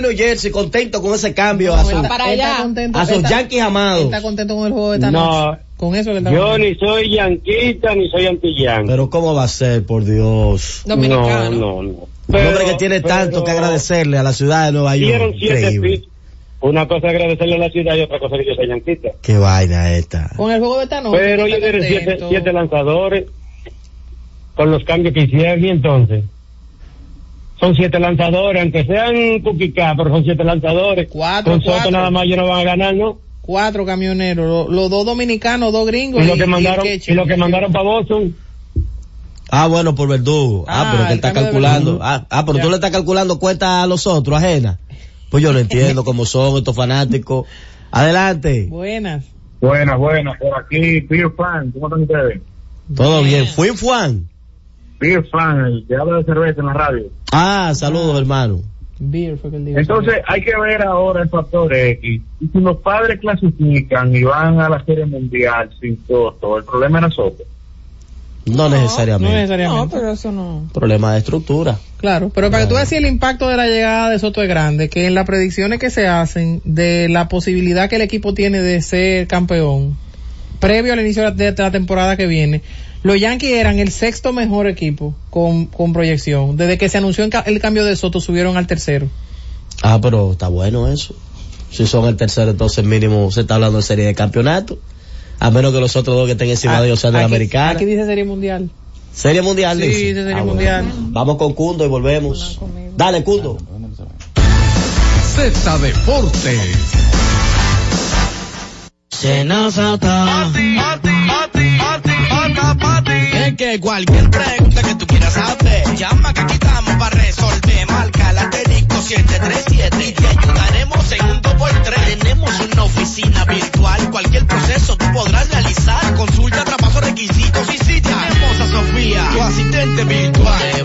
de New Jersey contento con ese cambio a, su, para allá. a sus Yankees amados. Está contento con el juego de esta No. noche. Con eso que está Yo ni soy yanquita ni soy antillán. Pero ¿cómo va a ser, por Dios? Dominicano. No, no, no. Un hombre Pero- que tiene tanto que agradecerle a la ciudad de Nueva York. Increíble. Una cosa es agradecerle a la ciudad y otra cosa es que yo soy yanquita. Qué vaina esta. Con el juego de esta noche. Pero dieron siete, siete lanzadores con los cambios que hicieron y entonces son siete lanzadores, aunque sean cuquicá, pero son siete lanzadores. Cuatro, con Soto nada más ellos no van a ganar, ¿no? Cuatro camioneros, lo- los, dos dominicanos, dos gringos. Y lo que el mandaron, catcher. y lo que mandaron para Boston. Ah, bueno, por verdugo. Ah, Ah, pero que está calculando. Ah, ah, pero Ya. tú le estás calculando cuenta a los otros, ajena. Pues yo no entiendo cómo son estos fanáticos. Adelante. Buenas. Buenas, buenas, por aquí, Beer Fan, ¿cómo están ustedes? Todo bien. Fui Juan. Beer Fan, el que habla de cerveza en la radio. Ah, saludos, hermano. Beer fue que él dijo. Entonces, hay que ver ahora el factor X. Y si los padres clasifican y van a la Serie Mundial sin Soto, el problema era Soto. No, No necesariamente. necesariamente. No, pero eso no. Problema de estructura. Claro, pero para que tú veas si el impacto de la llegada de Soto es grande, que en las predicciones que se hacen de la posibilidad que el equipo tiene de ser campeón, previo al inicio de la temporada que viene, los Yankees eran el sexto mejor equipo con, con proyección. Desde que se anunció el ca- el cambio de Soto subieron al tercero. Ah, pero está bueno eso. Si son el tercero, entonces mínimo se está hablando de serie de campeonato. A menos que los otros dos que estén encima de ellos sean de la Aquí- americana. Aquí dice Serie Mundial. Serie mundial, Sí, dice? Serie Ah, bueno. Mundial. Vamos con Cundo y volvemos. Dale, Cundo. Z Deportes. Es que cualquier pregunta que tú quieras hacer, llama que aquí estamos para resolver. Marca la asterisco 737 y te ayudaremos en un 2x3. Tenemos una oficina virtual, cualquier proceso tú podrás realizar. Consulta, traspaso, requisitos y si tenemos a Sofía, tu asistente virtual.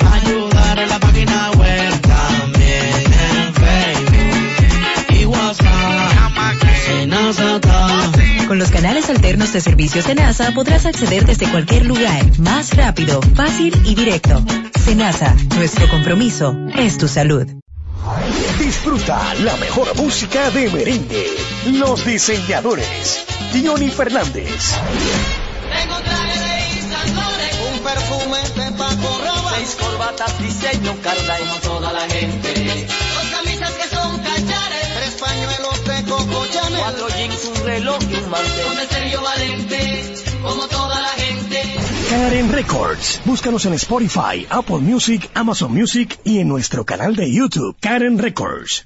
Con los canales alternos de servicios de NASA podrás acceder desde cualquier lugar, más rápido, fácil y directo. Senasa, nuestro compromiso es tu salud. Disfruta la mejor música de merengue. Los diseñadores. Diony Fernández. Tengo traje de Isandores, un perfume de Paco Rabanne, seis corbatas diseño Carla como toda la gente, cuatro jeans, un reloj y un mantel, con el Sergio Valente, como toda la gente. Karen Records. Búscanos en Spotify, Apple Music, Amazon Music y en nuestro canal de YouTube, Karen Records.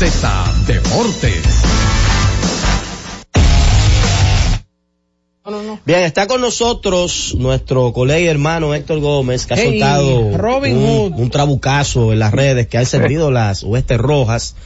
Z Deportes. Bien, está con nosotros nuestro colega y hermano Héctor Gómez, que ha Hey, soltado Robin un, Hood. un trabucazo en las redes que ha encendido las huestes rojas.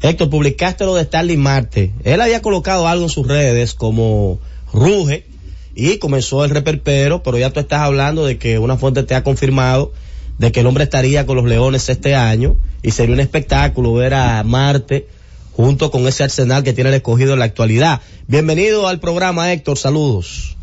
Héctor, publicaste lo de Starling Marte. Él había colocado algo en sus redes como ruge y comenzó el reperpero, pero ya tú estás hablando de que una fuente te ha confirmado de que el hombre estaría con los Leones este año y sería un espectáculo ver a Marte junto con ese arsenal que tiene el escogido en la actualidad. Bienvenido al programa Héctor, saludos.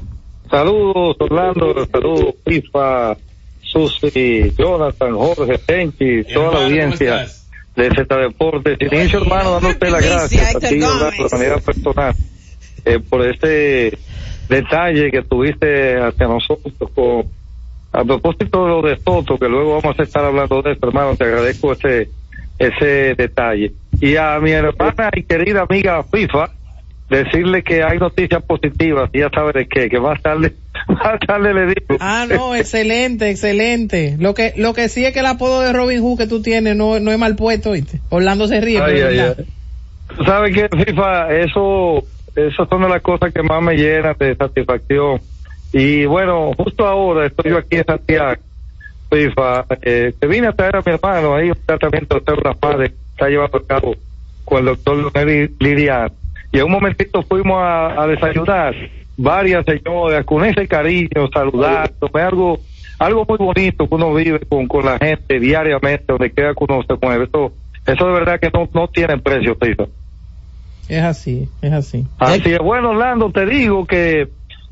Saludos, Orlando, saludos, FIFA, Susi, Jonathan, Jorge, Tenchi, toda la audiencia de Z Deportes. Inicio, hermano, dándote las gracias a ti, Orlando, de manera personal, eh, por este detalle que tuviste hacia nosotros con, a propósito de lo de Soto, que luego vamos a estar hablando de esto, hermano, te agradezco ese, ese detalle. Y a mi hermana y querida amiga FIFA, decirle que hay noticias positivas, y ya sabe de qué, que más tarde, más tarde le digo. Ah, no, excelente, excelente. Lo que, lo que sí es que el apodo de Robin Hood que tú tienes no, no es mal puesto, ¿viste? Orlando se ríe, Ay, ay, ay. Tú sabes que FIFA, eso, eso son de las cosas que más me llenan de satisfacción. Y bueno, justo ahora estoy yo aquí en Santiago, FIFA, eh, te vine a traer a mi hermano ahí un tratamiento de células madre que está llevando a cabo con el doctor Leonel Lirian. Y en un momentito fuimos a, a desayunar, varias señoras, con ese cariño, saludándome, algo, algo muy bonito que uno vive con, con la gente diariamente, donde queda que uno se mueve. Eso, eso de verdad que no, no tiene precio, FIFA. Es así, es así. Así es, bueno, Orlando, te digo que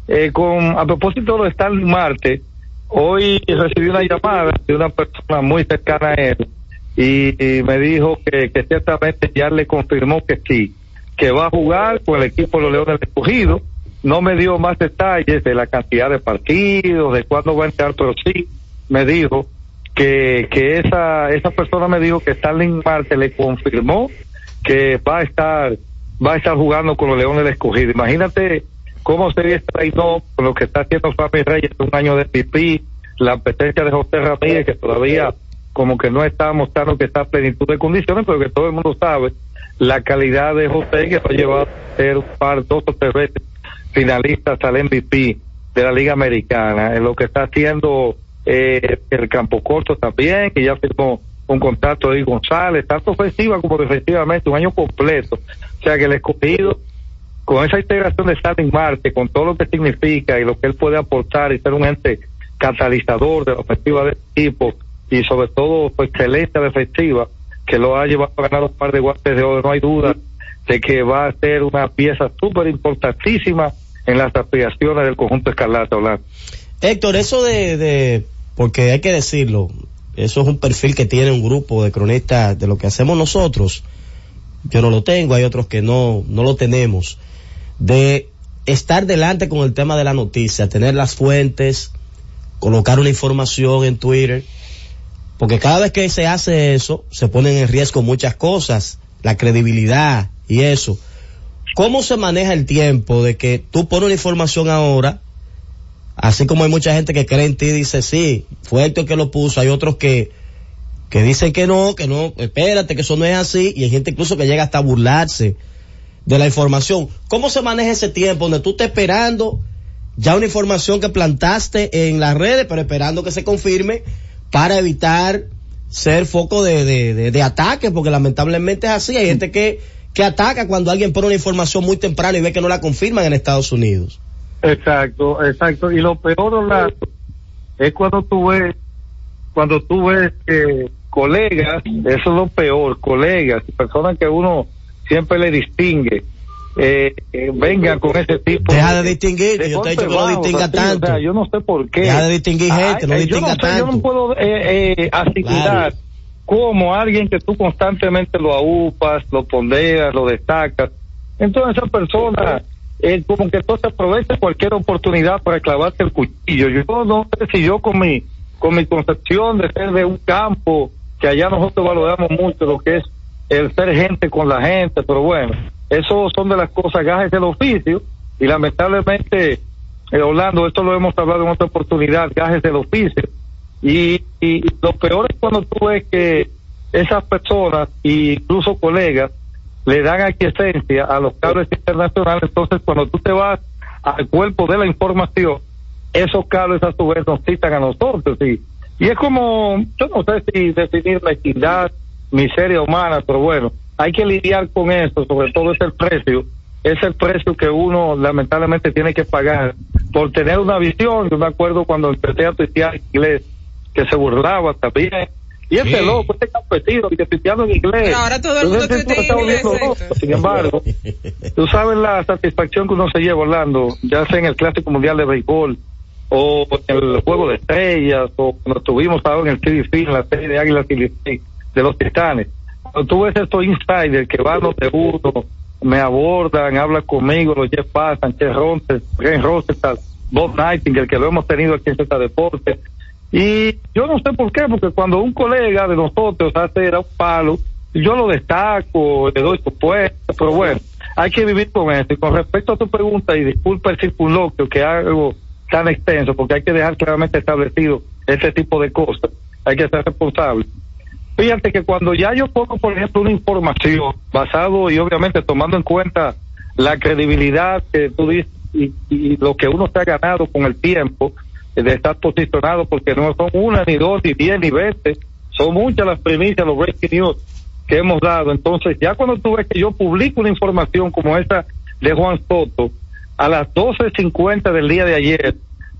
eh, con a propósito de en Marte, hoy recibí una llamada de una persona muy cercana a él y, me dijo que, que ciertamente ya le confirmó que sí, que va a jugar con el equipo de los Leones del Escogido. No me dio más detalles de la cantidad de partidos, de cuándo va a entrar, pero sí me dijo que, que esa, esa persona me dijo que Starling Marte le confirmó que va a estar va a estar jugando con los Leones del Escogido. Imagínate cómo este reino con lo que está haciendo Fabi Reyes un año de pipí, la presencia de José Ramírez que todavía como que no está mostrando que está a plenitud de condiciones, pero que todo el mundo sabe la calidad de José que lo ha llevado a ser un par, dos o tres finalistas al MVP de la Liga Americana, en lo que está haciendo eh, el campo corto también, que ya firmó un contrato de González, tanto ofensiva como defensivamente, un año completo. O sea que el escogido, con esa integración de Starling Marte, con todo lo que significa y lo que él puede aportar y ser un ente catalizador de la ofensiva del equipo y sobre todo su excelencia defensiva, que lo ha llevado a ganar un par de guantes de oro, no hay duda de que va a ser una pieza súper importantísima en las aspiraciones del conjunto escarlata. Héctor, eso de, de, porque hay que decirlo, eso es un perfil que tiene un grupo de cronistas de lo que hacemos nosotros. Yo no lo tengo, hay otros que no, no lo tenemos. De estar delante con el tema de la noticia, tener las fuentes, colocar una información en Twitter, porque cada vez que se hace eso, se ponen en riesgo muchas cosas, la credibilidad y eso. ¿Cómo se maneja el tiempo de que tú pones una información ahora, así como hay mucha gente que cree en ti y dice, sí, fue Héctor que lo puso, hay otros que, que dicen que no, que no, espérate, que eso no es así, y hay gente incluso que llega hasta a burlarse de la información. ¿Cómo se maneja ese tiempo donde tú estás esperando ya una información que plantaste en las redes, pero esperando que se confirme para evitar ser foco de, de, de, de ataque, porque lamentablemente es así, hay gente que, que ataca cuando alguien pone una información muy temprano y ve que no la confirman en Estados Unidos. Exacto, exacto. Y lo peor, Orlando, es cuando tú ves, cuando tú ves que colegas, eso es lo peor, colegas, personas que uno siempre le distingue, eh, eh, vengan con ese tipo Deja de distinguir, yo te he dicho que no distinga así, tanto. O sea, yo no sé por qué. Deja de distinguir gente, no distinga yo no sé, Yo tanto. no puedo eh, eh, asimilar Claro. cómo alguien que tú constantemente lo aupas, lo ponderas, lo destacas. Entonces esa persona eh, como que entonces aprovecha cualquier oportunidad para clavarte el cuchillo. Yo no sé si yo con mi, con mi concepción de ser de un campo, que allá nosotros valoramos mucho lo que es el ser gente con la gente, pero bueno, eso son de las cosas gajes del oficio y lamentablemente, eh, esto lo hemos hablado en otra oportunidad, gajes del oficio. Y, y lo peor es cuando tú ves que esas personas, incluso colegas, le dan aquiescencia a los cables internacionales, entonces cuando tú te vas al cuerpo de la información, esos cables a su vez nos citan a nosotros y, y es como, yo no sé si definir la equidad, miseria humana, pero bueno, hay que lidiar con eso, sobre todo es el precio, es el precio que uno lamentablemente tiene que pagar por tener una visión, yo me acuerdo cuando empecé a tuitear inglés, que se burlaba también, y este Sí. loco, este campesino, que tuiteando en inglés. Pero ahora todo el mundo tuitea estás inglés. Sin embargo, tú sabes la satisfacción que uno se lleva Orlando, ya sea en el Clásico Mundial de Béisbol, o en el Juego de Estrellas, o cuando estuvimos ahora en el CDC, en la serie de Águilas y Licey, de los Titanes. Cuando tú ves estos insiders que van donde uno, me abordan, hablan conmigo, los Jeff Paz, Sánchez Ronces, Ren Rosenthal, Bob Nightingale, que lo hemos tenido aquí en Z Deportes. Y yo no sé por qué, porque cuando un colega de nosotros hace era un palo, yo lo destaco, le doy su puesto, pero bueno, hay que vivir con eso. Y con respecto a tu pregunta, y disculpa el circunloquio que hago tan extenso, porque hay que dejar claramente establecido este tipo de cosas, hay que ser responsable. Fíjate que cuando ya yo pongo, por ejemplo, una información basado y obviamente tomando en cuenta la credibilidad que tú dices y, y lo que uno se ha ganado con el tiempo de estar posicionado, porque no son una, ni dos, ni diez, ni veinte, son muchas las primicias, los breaking news que hemos dado. Entonces, ya cuando tú ves que yo publico una información como esta de Juan Soto a las 12.50 del día de ayer,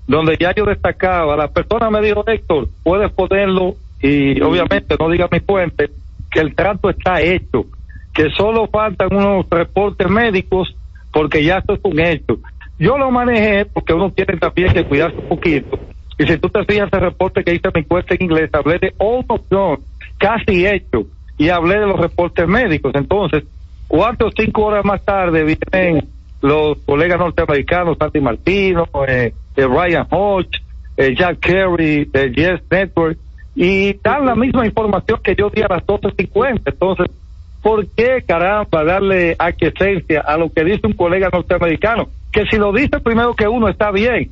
donde ya yo destacaba, la persona me dijo, Héctor, puedes ponerlo y obviamente no diga mi fuente, que el trato está hecho, que solo faltan unos reportes médicos porque ya esto es un hecho. Yo lo manejé porque uno tiene también que cuidarse un poquito. Y si tú te fijas el reporte que hice en mi encuesta en inglés, hablé de almost done, casi hecho, y hablé de los reportes médicos. Entonces, cuatro o cinco horas más tarde vienen los colegas norteamericanos, Santi Martino, eh, eh, Ryan Hodge, eh, Jack Kerry, de Yes Network, y dan la misma información que yo di a las 12.50. Entonces, ¿por qué caramba darle aquiescencia a lo que dice un colega norteamericano? Que si lo dice primero que uno está bien,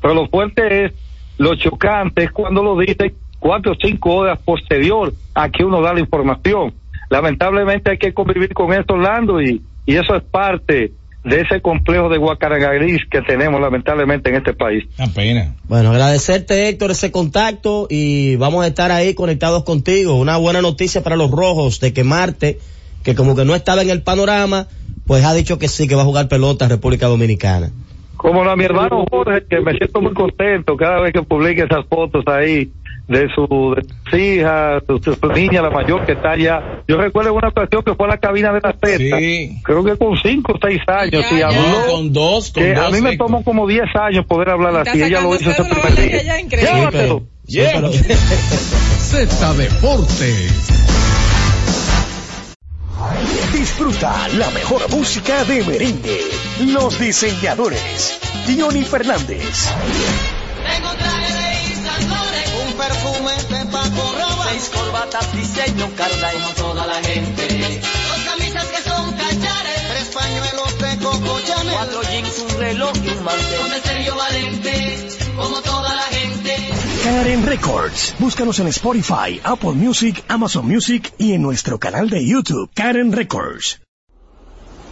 pero lo fuerte es, lo chocante es cuando lo dice cuatro o cinco horas posterior a que uno da la información. Lamentablemente hay que convivir con esto, Orlando, y, y eso es parte de ese complejo de Guacaragris que tenemos lamentablemente en este país. pena. Bueno, agradecerte Héctor ese contacto y vamos a estar ahí conectados contigo. Una buena noticia para los rojos de que Marte, que como que no estaba en el panorama, pues ha dicho que sí, que va a jugar pelota en República Dominicana. Como a mi hermano Jorge, que me siento muy contento cada vez que publique esas fotos ahí de su, de sus hijas, de su, su niña, la mayor que está allá. Yo recuerdo una ocasión que fue a la cabina de la Z, creo que con cinco o seis años, y habló. No, con dos, con que a mí me tomó como 10 años poder hablar así. Ella lo hizo ese primer día. ella. Llévatelo. Z Deportes. Disfruta la mejor música de merengue. Los diseñadores. Johnny Fernández. Tengo traje de Seis corbatas diseño Carla y toda la gente. Dos camisas que son cachares, tres pañuelos de Coco Chanel, cuatro jeans, un reloj y un mantel. Con el Sergio Valente, como toda la gente. Karen Records. Búscanos en Spotify, Apple Music, Amazon Music y en nuestro canal de YouTube, Karen Records.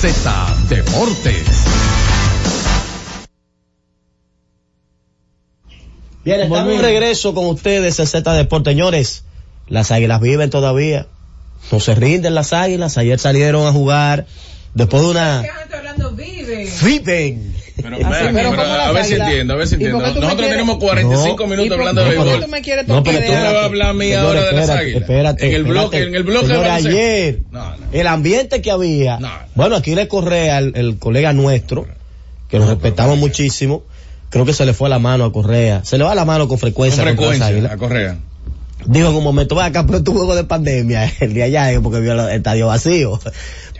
Z Deportes. Bien, estamos de regreso con ustedes en Z Deportes. Señores, las águilas viven todavía. No se rinden las águilas. Ayer salieron a jugar después de una... Viven. Pero, pero pero ¿cómo a ver si entiendo, a ver si ¿Y por entiendo. Nosotros quieres- tenemos 45 No, minutos ¿Y por- hablando de béisbol. No, pero? Tú me vas a hablar a mí ahora de las águilas. Espérate, En el bloque, espérate. en el bloque ayer, No, no. el ambiente que había, No. bueno, aquí le Correa, el, el colega nuestro, que nos respetamos muchísimo, creo que se le fue la mano a Correa. Se le va la mano con Con frecuencia. las frecuencia, a Correa. Dijo en un momento, va acá, pero tu juego de pandemia, el día allá, porque vio el estadio vacío.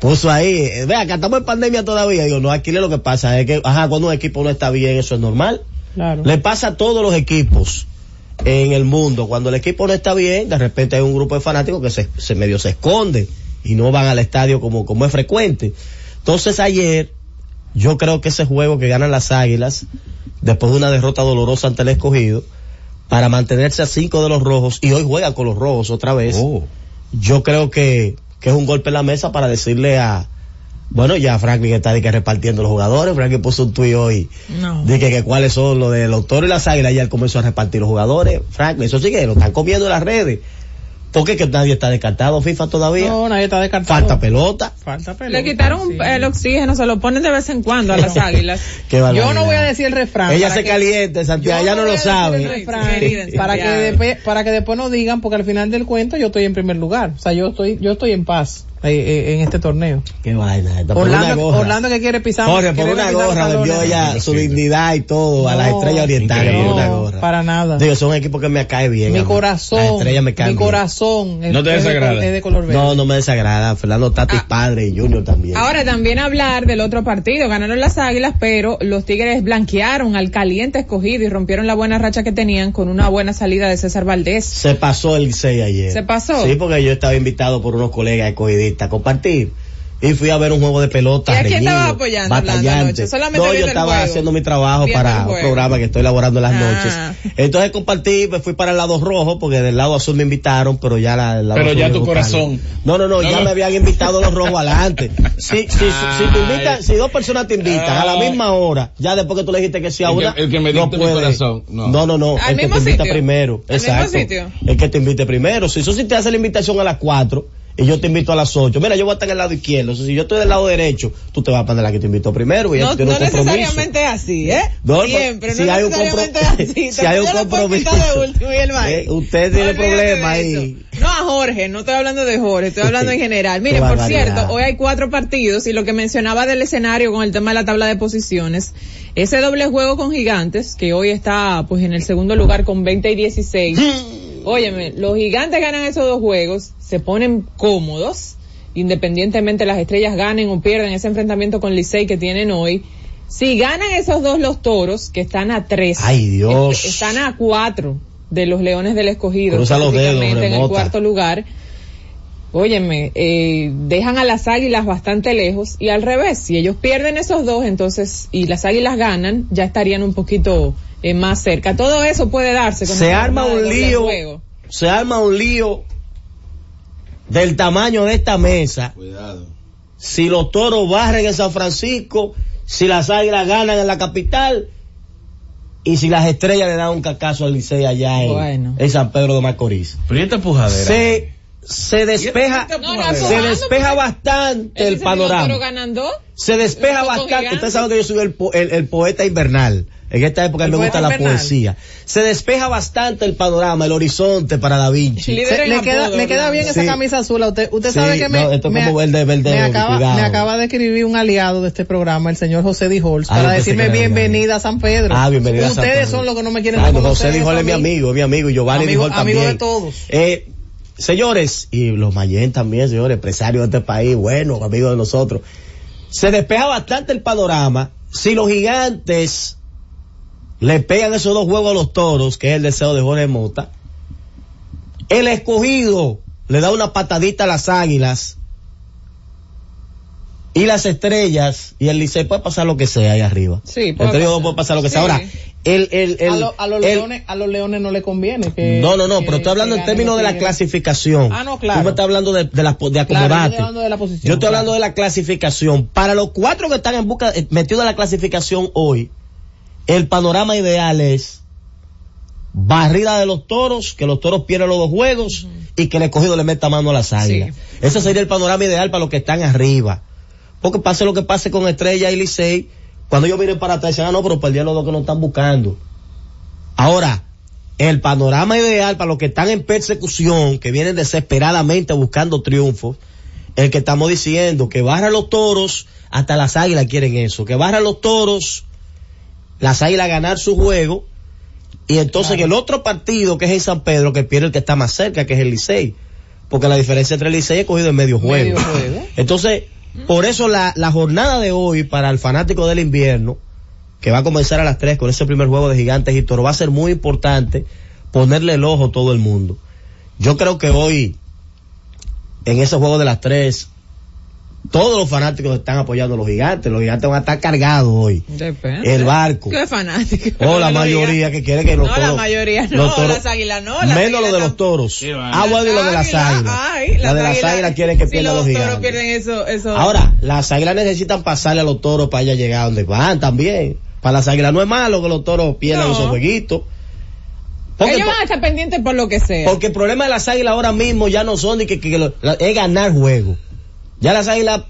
Puso ahí, eh, ve acá, estamos en pandemia todavía. Digo, no, aquí lo que pasa es que, ajá, cuando un equipo no está bien, eso es normal. Claro. Le pasa a todos los equipos en el mundo. Cuando el equipo no está bien, de repente hay un grupo de fanáticos que se, se medio se esconde y no van al estadio como, como es frecuente. Entonces ayer, yo creo que ese juego que ganan las águilas, después de una derrota dolorosa ante el escogido, para mantenerse a cinco de los rojos, y hoy juega con los rojos otra vez, Oh. yo creo que, que es un golpe en la mesa para decirle a, bueno, ya Franklin está de que repartiendo los jugadores, Franklin puso un tuit hoy, No. de que, que cuáles son los de los toros y las águilas, ya él comenzó a repartir los jugadores, Franklin, eso sí que lo están comiendo en las redes, porque que nadie está descartado FIFA todavía, No, nadie está descartado. falta pelota, Falta pelota. Le quitaron sí. el oxígeno, se lo ponen de vez en cuando a las águilas. Yo no voy a decir el refrán. Ella se que- caliente, Santiago, ella no lo sabe. el refrán para que después para que después no digan porque al final del cuento yo estoy en primer lugar o sea yo estoy yo estoy en paz eh, eh, en este torneo Qué vaina, esta, por una Orlando, gorra. Orlando que quiere pisar Jorge, por una gorra vendió ella su dignidad y todo a las No, estrellas orientales por no, una gorra. para nada Digo, son equipos que me cae bien. mi corazón Las estrellas me caen mi bien. corazón es, ¿No te es de, desagrada? es de color verde No, no me desagrada. Fernando Tatis Ah. padre y Junior también. Ahora también hablar del otro partido. Ganaron las águilas, pero los tigres blanquearon al caliente escogido y rompieron la buena racha que tenían con una buena salida de César Valdés. Se pasó el 6 ayer. ¿Se pasó? Sí, porque yo estaba invitado por unos colegas escogidistas a compartir. Y fui a ver un juego de pelota. ¿Y a quién reñido, estabas apoyando, batallante. Solamente No, yo estaba juego. haciendo mi trabajo Viendo para el un programa que estoy elaborando en las Ah. noches. Entonces compartí, me fui para el lado rojo, porque del lado azul me invitaron, pero ya la, el lado Pero azul ya tu corazón. No, no, no, No, ya me habían invitado los rojos adelante. Si, si, si, si te invitan, si dos personas te invitan a la misma hora, ya después que tú le dijiste que sí a El que- una, el que me no dicte mi puede. corazón, no. no, no, no, ¿Al el que te invita sitio? primero. ¿Al mismo Exacto. sitio? El que te invite primero. Si eso sí te hace la invitación a las 4 y yo te invito a las 8. Mira, yo voy a estar en el lado izquierdo. O sea, si yo estoy del lado derecho, tú te vas a poner la que te invito primero. Y No, no un necesariamente así, ¿eh? No, Siempre, si no hay un necesariamente compro- así. si hay un compromiso. de último y el. Eh, usted tiene problema ahí. No a Jorge, no estoy hablando de Jorge, estoy hablando en general. Miren, por cierto, hoy hay cuatro partidos y lo que mencionaba del escenario con el tema de la tabla de posiciones, ese doble juego con Gigantes, que hoy está pues en el segundo lugar con 20 y 16. Óyeme, los Gigantes ganan esos dos juegos, se ponen cómodos, independientemente las estrellas ganen o pierdan ese enfrentamiento con Licey que tienen hoy. Si ganan esos dos los toros, que están a tres. Ay, Dios. est- Están a cuatro de los Leones del Escogido. Cruza los dedos, en el cuarto lugar. Óyeme, eh, dejan a las águilas bastante lejos y al revés, si ellos pierden esos dos, entonces, y las águilas ganan, ya estarían un poquito eh, más cerca. Todo eso puede darse con Se arma un lío. juego. Se arma un lío del tamaño de esta mesa. Cuidado. Si los toros barren en San Francisco, si las águilas ganan en la capital y si las estrellas le dan un cacazo al Licey allá en, Bueno. en San Pedro de Macorís. Pero ¿y esta pujadera? Se, se despeja, No, se despeja porque- bastante el panorama. ganan dos. Se despeja bastante. Ustedes saben que yo soy el, po- el- el poeta invernal. En esta época El me gusta la poesía. Se despeja bastante el panorama, el horizonte para Da Vinci. Se- le queda, apodo, le queda bien Sí. esa camisa azul a usted. Usted Sí, sabe que me, no, esto es me, como verde, verde, me acaba, me acaba de escribir un aliado de este programa, el señor José Dijols, Ah, para decirme bienvenida a San Pedro. Ah, bienvenida a San Ustedes Pedro. son los que no me quieren Ah, José eso Dijol a es mi amigo, es mi amigo, y Giovanni Amigo- Dijol también. amigo de todos. Eh, señores, y los Mayen también, señores, empresarios de este país, buenos, amigos de nosotros, se despeja bastante el panorama. Si los gigantes le pegan esos dos juegos a los toros, que es el deseo de Jorge Mota, el escogido le da una patadita a las águilas y las estrellas y el Licey puede pasar lo que sea ahí arriba. Sí, Entre ellos dos puede pasar lo que sea. Sí. Ahora, el, el, el, a, lo- a los leones, a los leones no le conviene que... no, no, no, que- pero estoy hablando en términos de la clasificación. Ah, no, claro. Tú me estás hablando de, de, la, de Claro, yo acomodarte. estoy hablando de la posición. Yo estoy claro. hablando de la clasificación. Para los cuatro que están en busca, eh, metidos en la clasificación hoy, el panorama ideal es barrida de los toros, que los toros pierden los dos juegos y que el escogido le meta mano a las águilas. Ese sería el panorama ideal para los que están arriba. Porque pase lo que pase con Estrella y Licey, cuando ellos miren para atrás, dicen, ah, no, pero perdieron los dos que nos están buscando. Ahora, el panorama ideal para los que están en persecución, que vienen desesperadamente buscando triunfos, el que estamos diciendo, que barra los toros, hasta las águilas quieren eso, que barra los toros, las águilas ganar su juego, y entonces que el otro partido que es en San Pedro, que pierde el que está más cerca, que es el Licey, porque la diferencia entre el Licey es cogido en medio juego. Medio juego. Entonces, por eso la, la jornada de hoy para el fanático del invierno, que va a comenzar a las 3 con ese primer juego de gigantes y va a ser muy importante ponerle el ojo a todo el mundo. Yo creo que hoy, en ese juego de las 3, todos los fanáticos están apoyando a los gigantes. Los gigantes van a estar cargados hoy. Depende. El barco. Qué fanático. O la No lo mayoría que quiere que los No, toros. la mayoría no, los toros- las águilas no. las menos lo águilas de los toros. bueno, y lo de las Las águilas. ay, la de las águilas quieren que si pierdan los los toros gigantes. pierden eso, eso. Ahora, las águilas necesitan pasarle a los toros para allá llegar a donde van también. Para las águilas no es malo que los toros pierdan No. esos jueguitos. Porque, ellos van a estar pendientes por lo que sea. porque el problema de las águilas ahora mismo ya no son de que, que lo- la- es ganar juego. Ya las águilas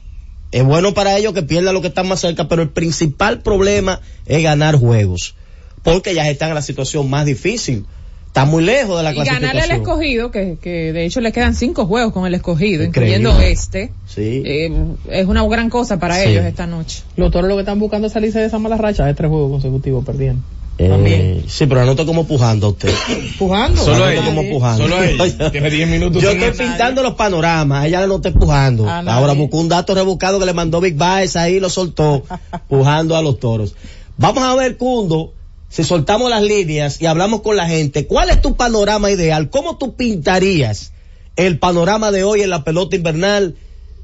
es bueno para ellos que pierdan lo que están más cerca, pero el principal problema es ganar juegos. Porque ya están en la situación más difícil. Están muy lejos de la y ganarle clasificación. al escogido, que, que de hecho le quedan cinco juegos con el escogido, Increíble. incluyendo este, Sí. eh, es una gran cosa para Sí. ellos esta noche. Los toros lo que están buscando es salirse de esa mala racha de tres juegos consecutivos perdiendo. Eh, sí, pero anoto como pujando a usted. Pujando. Solo ella. como pujando. Solo ella. Tiene 10 minutos Yo estoy nadie. pintando los panoramas, ella no estoy pujando. A nadie. Ahora buscó un dato rebuscado que le mandó Big Baez ahí y lo soltó, pujando a los toros. Vamos a ver, Cundo, si soltamos las líneas y hablamos con la gente, ¿cuál es tu panorama ideal? ¿Cómo tú pintarías el panorama de hoy en la pelota invernal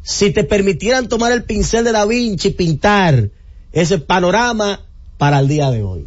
si te permitieran tomar el pincel de Da Vinci y pintar ese panorama para el día de hoy?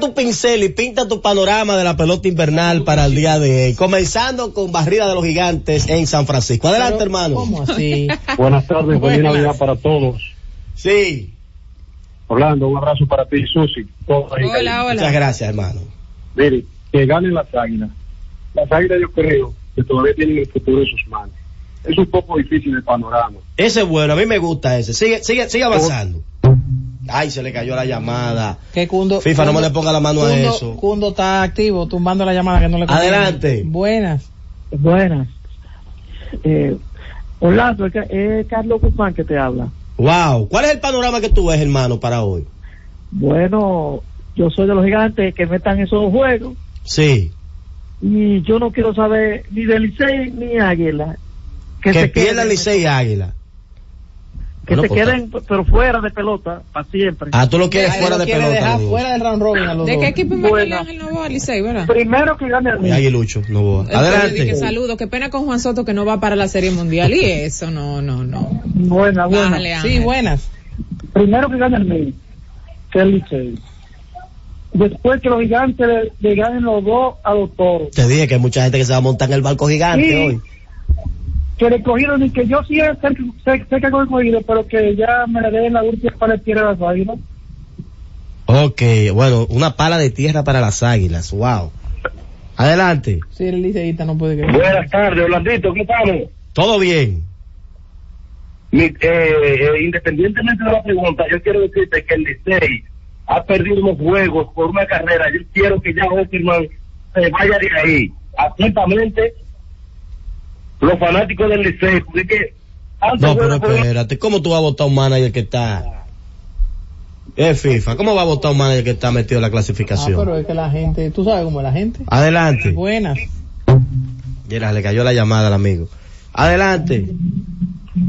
Tu pincel y pinta tu panorama de la pelota invernal para el día de hoy. Comenzando con barrida de los gigantes en San Francisco. Adelante, hermano. ¿Cómo así? Buenas tardes, feliz. Navidad para todos. Sí. Orlando, un abrazo para ti, Susi. Hola, hola. Muchas gracias, hermano. Mire, que ganen las águilas. Las águilas yo creo que todavía tienen el futuro en sus manos. Es un poco difícil el panorama. Ese es bueno, a mí me gusta ese. Sigue, sigue, sigue avanzando. Ay, se le cayó la llamada. Que Cundo, FIFA, no me le ponga la mano a eso. Cundo está activo, tumbando la llamada que no le conviene. Adelante. Buenas. Buenas. Eh, Orlando, es que- es Carlos Guzmán que te habla. Wow. ¿Cuál es el panorama que tú ves, hermano, para hoy? Bueno, yo soy de los gigantes que metan esos juegos Sí. y yo no quiero saber ni de Licey ni Águila. Que, se pierda Licey y Águila. Que Bueno, se pues, queden, pero fuera de pelota, para siempre. Ah, tú lo quieres fuera lo de quiere pelota. dejar fuera del round robin a los ¿De dos. qué equipo Bueno. Manuel Ángel Novoa? Licey, ¿verdad? Primero que gane el Y Aguilucho, no voy. El que Adelante. saludo, qué pena con Juan Soto que no va para la Serie Mundial y eso, no, no, no. Buena, buena. Bájale, Sí, buenas. Primero que gane el Mil, que el Licey. Después que los gigantes le, le ganen los dos a los toros. Te dije que hay mucha gente que se va a montar en el barco gigante Sí. hoy. Que le cogieron y que yo sí sé, sé, sé que el cogido, pero que ya me le den la última para el tierra a las águilas. Ok, bueno, una pala de tierra para las águilas. Wow. Adelante. Sí, el liceísta no puede creer. Buenas tardes, Orlandito, ¿cómo estamos? Todo bien. Mi- eh, eh, independientemente de la pregunta, yo quiero decirte que el Licey ha perdido los juegos por una carrera. Yo quiero que ya Hockerman se vaya de ahí. Atentamente, los fanáticos del Liceo. porque es que antes No, pero espérate, ¿cómo tú vas a votar un manager que está... Es FIFA, ¿cómo va a votar un manager que está metido en la Ah, clasificación? pero es que la gente, tú sabes cómo es la gente. Adelante. Buenas. Mira, le cayó la llamada al amigo. Adelante.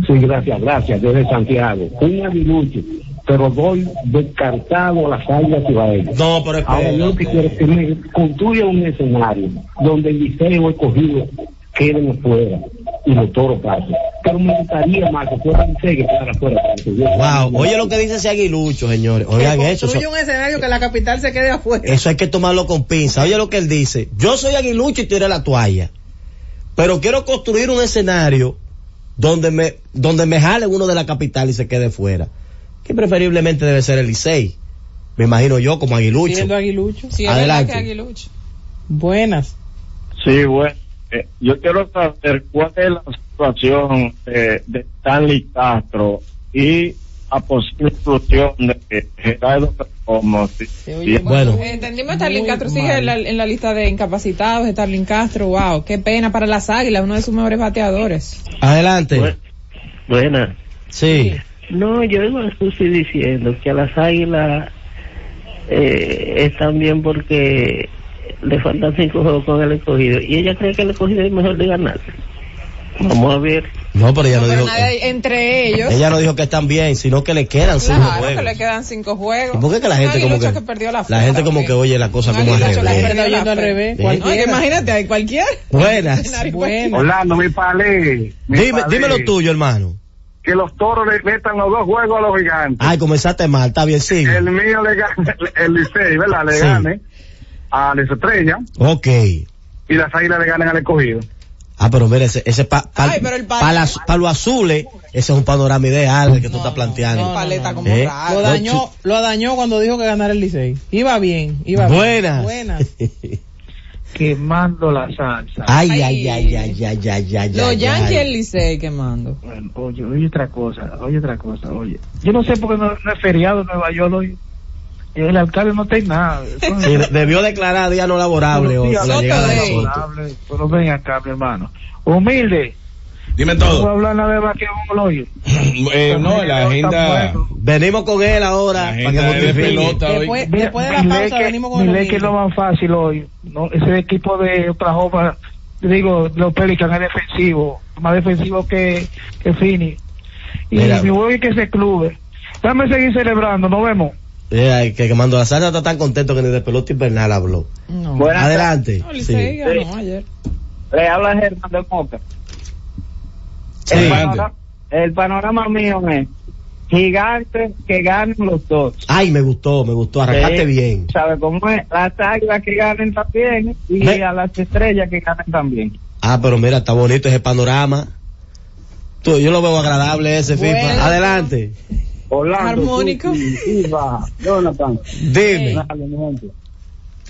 Sí, gracias, gracias, desde Santiago. Un aguilucho, pero doy descartado a las águilas cibaeñas. No, pero Ahora yo lo que quiero es que me construya un escenario donde el liceo escogido queden fuera y los toros pasen. Pero me gustaría más que fuera el liceo que quedara fuera. Wow, oye lo que dice ese aguilucho, señores. Oigan que eso. construye un escenario que la capital se quede afuera. Eso hay que tomarlo con pinza. Oye lo que él dice. Yo soy aguilucho y tiré la toalla. Pero quiero construir un escenario donde me, donde me jale uno de la capital y se quede fuera. Que preferiblemente debe ser el Licey. Me imagino yo como aguilucho. Siendo aguilucho. Sí, es Adelante. que Aguilucho. Buenas. Sí, bueno, eh, yo quiero saber cuál es la situación eh, de Stanley Castro y la posible exclusión de Gerardo Perdomo. Sí, sí. Bueno. Eh, Entendimos Starlin Castro sigue en la, en la lista de incapacitados. Starlin Castro, wow, qué pena para las águilas, uno de sus mejores bateadores. Adelante. Buena. Sí. No, yo iba a Susi diciendo que a las águilas eh, están bien porque le faltan cinco juegos con el escogido y ella cree que el escogido es mejor de ganar. Vamos a ver. No, pero ella no, Pero dijo. nadie- entre ellos, Ella no dijo que están bien, sino que le quedan cinco claro juegos. que le quedan cinco juegos. ¿Y por qué que la gente como aguilucho que, perdió la, fe la gente como que oye la cosa como al que revés? perdió la yendo al fe. revés, cualquiera. Oye, imagínate, hay cualquier. Buenas. Buenas. Orlando, mi palé. mi Dime, palé, dime lo tuyo, hermano. Que los toros le metan los dos juegos a los gigantes. Ay, comenzaste mal, está bien, sigue. El mío le gane, el Licey, ¿verdad? Le Sí. gane a las estrellas Ok. y las águilas le ganan al escogido. Ah, pero mira, ese, ese pa, pa- Ay, pero el azules, ese es un panorama ideal que tú estás planteando. paleta como ¿Eh? raro. Lo dañó, lo dañó cuando dijo que ganara el Licey. Iba bien, iba Buenas. bien. Buenas. Quemando la salsa. Ay, ay, Ay. ay, ay, ay, ay, ay, Los Yankees el Licey quemando. Bueno, oye, oye otra cosa, oye otra cosa, oye. Yo no sé por qué no, no es feriado en Nueva York hoy. El alcalde no está en nada. Sí, debió declarar día no laborable o la llegada de. Soto. laborable, Pero ven acá, mi hermano. Humilde. Dime No todo. hablar nada de basquetbol hoy. Eh, no, la agenda, Venimos con él ahora la para que agenda de justifique. pelota hoy. Después, de la pausa venimos con Lakers humilde. no van fácil hoy. No, ese equipo de Oklahoma, digo, los Pelicans es defensivo, más defensivo que, que Fini. Y Mira. mi voy que se clube. Dame seguir celebrando, nos vemos. Mira, que quemando la salsa está tan contento que ni de pelota invernal habló. No. Adelante. No, Sí. ganó ayer. Le habla Germán de Moca. Sí. El, panorama, el panorama mío es gigantes que ganen los dos. Ay, me gustó, me gustó. Arrancaste Sí. bien. ¿Sabe cómo es? Las águilas que ganen también y Me- a las estrellas que ganen también. Ah, pero mira, está bonito ese panorama. Tú, yo lo veo agradable ese Bueno. FIFA. Adelante. Orlando, Armónico. Jonathan. Dime.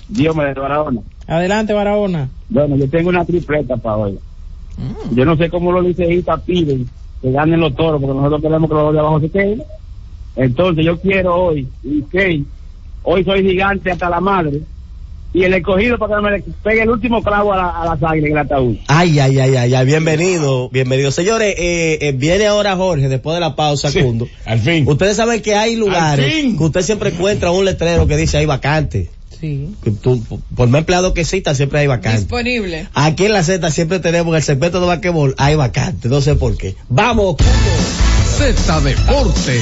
Dios me de Barahona. Adelante, Barahona. Bueno, yo tengo una tripleta para hoy. Yo no sé cómo los liceístas piden que ganen los toros, porque nosotros queremos que los de abajo se queden. Entonces yo quiero hoy, y que hoy soy gigante hasta la madre, y el escogido para que me le pegue el último clavo a, la, a las águilas en el ataúd. Ay, ay, ay, ay, ay, bienvenido, bienvenido. Señores, eh, eh, viene ahora Jorge, después de la pausa, Sí, Cundo. al fin. Ustedes saben que hay lugares que usted siempre encuentra un letrero que dice hay vacante. Sí. Tú, por más empleado que exista, siempre hay vacante. Disponible. Aquí en la Z siempre tenemos en el segmento de basquetbol, hay vacante, no sé por qué. Vamos, Cundo. Z Deportes.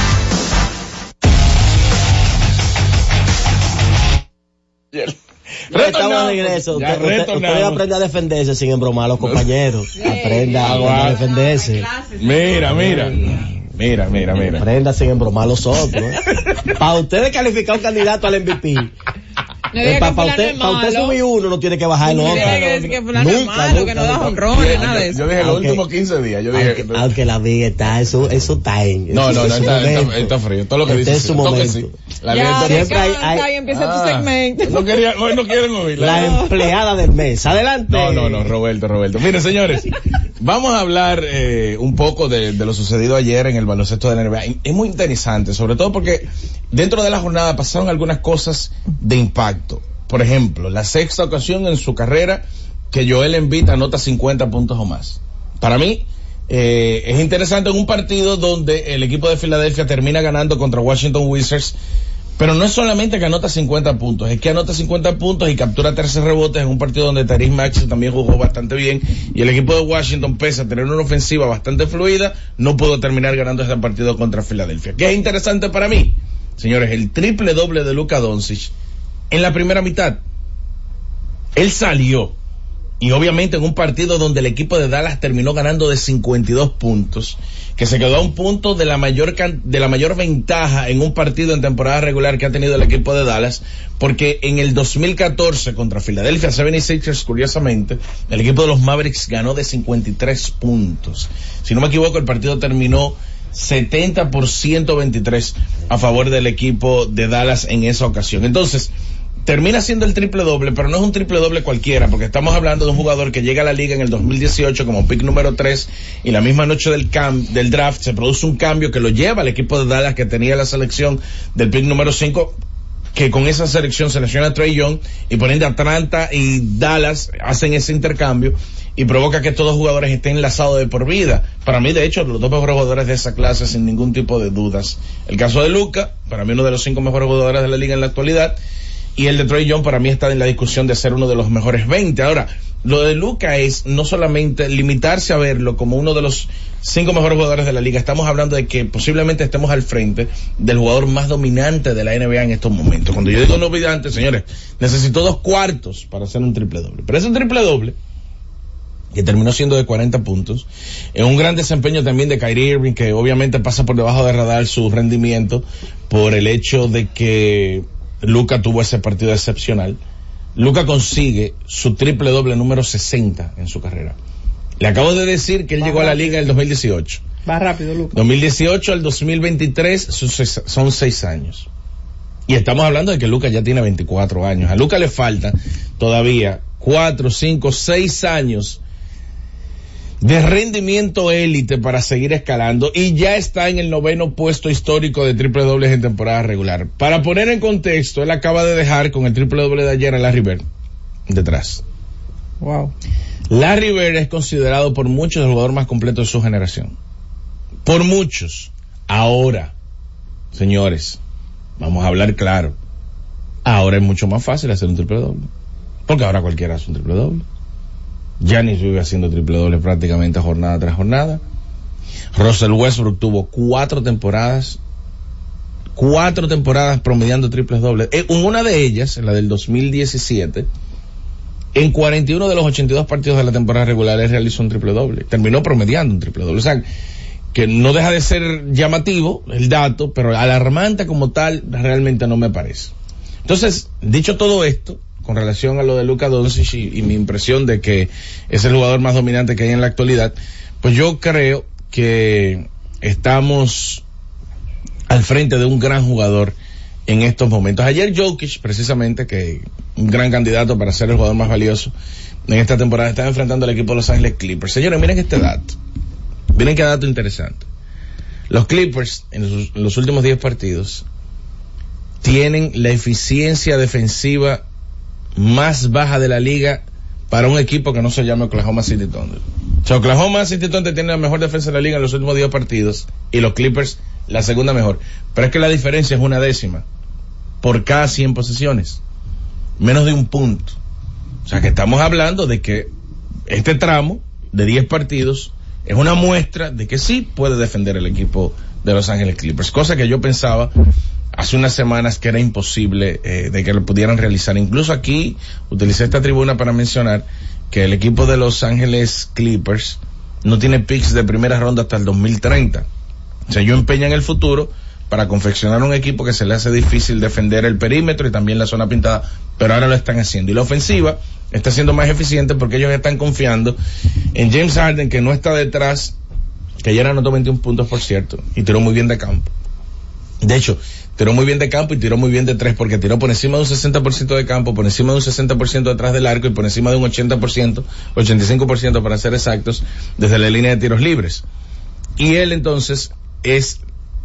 Estamos de regreso. Ya Usted, usted- retornamos. usted aprende a defenderse sin embromar a los compañeros. Aprenda a defenderse. Mira, mira. Mira, mira, mira. Aprenda sin embromar a los otros. Para usted calificar un candidato al MVP. No que para fulano usted, pa' usted subir uno no tiene que bajar el No otro. tiene que decir que es malo, que no da jonrones, nada de eso. Yo dije los últimos 15 días. Yo dije. Aunque, aunque la vida está, eso, eso está en. No, no, no, está, está, está frío. Todo lo que Este dice. es su momento. sí. La Ya, vida Siempre hay- hay- empieza tu Ah, segmento. No quería, hoy no quieren oír. La empleada del mes. Adelante. No, no, no, Roberto, Roberto. Miren, señores, vamos a hablar eh, un poco de, lo sucedido ayer en el baloncesto de la NBA. Es muy interesante, sobre todo porque dentro de la jornada pasaron algunas cosas de impacto. Por ejemplo, la sexta ocasión en su carrera que Joel Embiid anota 50 puntos o más. Para mí, eh, es interesante en un partido donde el equipo de Filadelfia termina ganando contra Washington Wizards pero no es solamente que anota 50 puntos, es que anota 50 puntos y captura 13 rebotes en un partido donde Tyrese Maxey también jugó bastante bien y el equipo de Washington, pese a tener una ofensiva bastante fluida, no pudo terminar ganando este partido contra Filadelfia. ¿Qué es interesante para mí? Señores, el triple doble de Luka Doncic en la primera mitad. Él salió y obviamente en un partido donde el equipo de Dallas terminó ganando de 52 puntos, que se quedó a un punto de la mayor de la mayor ventaja en un partido en temporada regular que ha tenido el equipo de Dallas, porque en el 2014 contra Philadelphia 76ers, curiosamente, el equipo de los Mavericks ganó de 53 puntos. Si no me equivoco, el partido terminó 70 por 123 a favor del equipo de Dallas en esa ocasión. Entonces, termina siendo el triple doble, pero no es un triple doble cualquiera, porque estamos hablando de un jugador que llega a la liga en el 2018 como pick número 3 y la misma noche del cam del draft se produce un cambio que lo lleva al equipo de Dallas que tenía la selección del pick número 5 que con esa selección selecciona a Trey Young y por ende Atlanta y Dallas hacen ese intercambio y provoca que estos dos jugadores estén enlazados de por vida. Para mí, de hecho, los dos mejores jugadores de esa clase sin ningún tipo de dudas. El caso de Luca, para mí uno de los cinco mejores jugadores de la liga en la actualidad, y el de Trey Young para mí está en la discusión de ser uno de los mejores 20. Ahora, lo de Luca es no solamente limitarse a verlo como uno de los cinco mejores jugadores de la liga, estamos hablando de que posiblemente estemos al frente del jugador más dominante de la NBA en estos momentos. Cuando yo digo dominante, señores, necesito dos cuartos para hacer un triple doble. Pero ese triple doble que terminó siendo de 40 puntos. En un gran desempeño también de Kyrie Irving, que obviamente pasa por debajo de radar su rendimiento por el hecho de que Luca tuvo ese partido excepcional. Luca consigue su triple doble número 60 en su carrera. Le acabo de decir que él Va llegó a la liga en el 2018. Va rápido, Lucas. 2018 al 2023 son seis- años. Y estamos hablando de que Luca ya tiene 24 años. A Luca le faltan todavía 4, 5, 6 años de rendimiento élite para seguir escalando y ya está en el noveno puesto histórico de triple dobles en temporada regular. Para poner en contexto, él acaba de dejar con el triple doble de ayer a Larry Bird detrás. Wow. Larry Bird es considerado por muchos el jugador más completo de su generación. Por muchos. Ahora, señores, vamos a hablar claro. Ahora es mucho más fácil hacer un triple doble. Porque ahora cualquiera hace un triple doble. Giannis vive haciendo triple doble prácticamente jornada tras jornada. Russell Westbrook tuvo cuatro temporadas, cuatro temporadas promediando triples dobles. En una de ellas, la del 2017, en 41 de los 82 partidos de la temporada regular él realizó un triple doble. Terminó promediando un triple doble. O sea, que no deja de ser llamativo el dato, pero alarmante como tal realmente no me parece. Entonces, dicho todo esto, con relación a lo de Luca Doncic y, mi impresión de que es el jugador más dominante que hay en la actualidad, pues yo creo que estamos al frente de un gran jugador en estos momentos. Ayer Jokic, precisamente, que un gran candidato para ser el jugador más valioso en esta temporada, estaba enfrentando al equipo de Los Ángeles Clippers. Señores, miren este dato. Miren qué dato interesante. Los Clippers, en los últimos 10 partidos, tienen la eficiencia defensiva más baja de la liga para un equipo que no se llama Oklahoma City Thunder. O sea, Oklahoma City Thunder tiene la mejor defensa de la liga en los últimos 10 partidos y los Clippers la segunda mejor. Pero es que la diferencia es una décima por cada 100 posesiones. Menos de un punto. O sea que estamos hablando de que este tramo de 10 partidos es una muestra de que sí puede defender el equipo de Los Ángeles Clippers. Cosa que yo pensaba hace unas semanas que era imposible eh, de que lo pudieran realizar. Incluso aquí utilicé esta tribuna para mencionar que el equipo de Los Ángeles Clippers no tiene picks de primera ronda hasta el 2030. O sea, yo empeño en el futuro para confeccionar un equipo que se le hace difícil defender el perímetro y también la zona pintada, pero ahora lo están haciendo. Y la ofensiva está siendo más eficiente porque ellos están confiando en James Harden, que no está detrás, que ayer anotó 21 puntos, por cierto, y tiró muy bien de campo. De hecho, tiró muy bien de campo y tiró muy bien de tres porque tiró por encima de un 60% de campo, por encima de un 60% detrás del arco y por encima de un 80%, 85% para ser exactos, desde la línea de tiros libres. Y él entonces es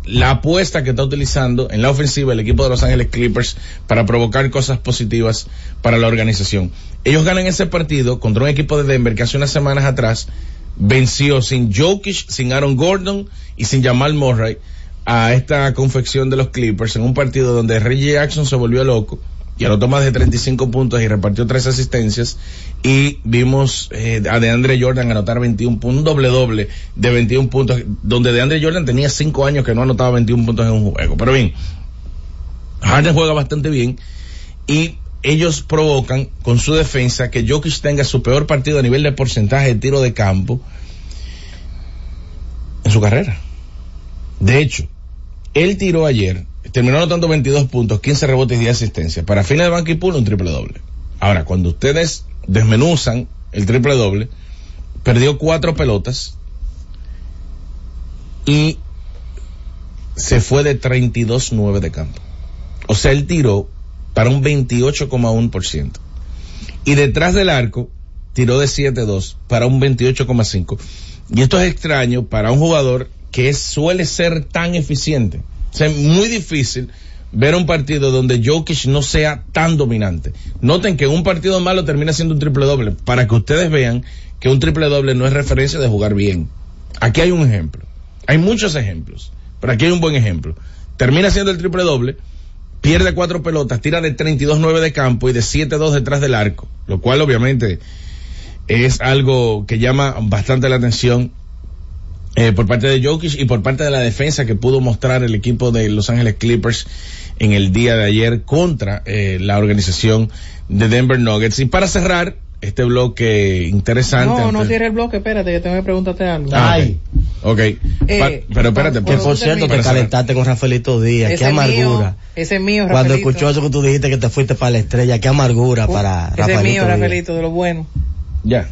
la apuesta que está utilizando en la ofensiva el equipo de Los Ángeles Clippers para provocar cosas positivas para la organización. Ellos ganan ese partido contra un equipo de Denver que hace unas semanas atrás venció sin Jokic, sin Aaron Gordon y sin Jamal Murray a esta confección de los Clippers en un partido donde Reggie Jackson se volvió loco y anotó más de 35 puntos y repartió tres asistencias y vimos eh, a DeAndre Jordan anotar 21 puntos, un doble doble de 21 puntos, donde DeAndre Jordan tenía 5 años que no anotaba 21 puntos en un juego. Pero bien, Harden juega bastante bien y ellos provocan con su defensa que Jokic tenga su peor partido a nivel de porcentaje de tiro de campo en su carrera. De hecho, él tiró ayer, terminó anotando 22 puntos, 15 rebotes y 10 asistencias. Para fines de banca y un triple doble. Ahora, cuando ustedes desmenuzan el triple doble, perdió cuatro pelotas y se fue de 32-9 de campo. O sea, él tiró para un 28,1%. Y detrás del arco tiró de 7-2 para un 28,5%. Y esto es extraño para un jugador que suele ser tan eficiente. O sea, es muy difícil ver un partido donde Jokic no sea tan dominante. Noten que un partido malo termina siendo un triple doble, para que ustedes vean que un triple doble no es referencia de jugar bien. Aquí hay un ejemplo. Hay muchos ejemplos, pero aquí hay un buen ejemplo. Termina siendo el triple doble, pierde cuatro pelotas, tira de 32-9 de campo y de 7-2 detrás del arco, lo cual obviamente es algo que llama bastante la atención eh, por parte de Jokic y por parte de la defensa que pudo mostrar el equipo de Los Ángeles Clippers en el día de ayer contra eh, la organización de Denver Nuggets. Y para cerrar este bloque interesante. No, no cierre el bloque, espérate, que tengo que preguntarte algo. Ah, ok. Ok. Pa- pero espérate, Que por cierto, te calentaste con Rafaelito Díaz. Ese Qué es mío, amargura. ese es mío, Cuando Rafaelito. escuchó eso que tú dijiste que te fuiste para la estrella, qué amargura para Ese es Rafaelito. mío, Díaz. Rafaelito, de lo bueno. Ya.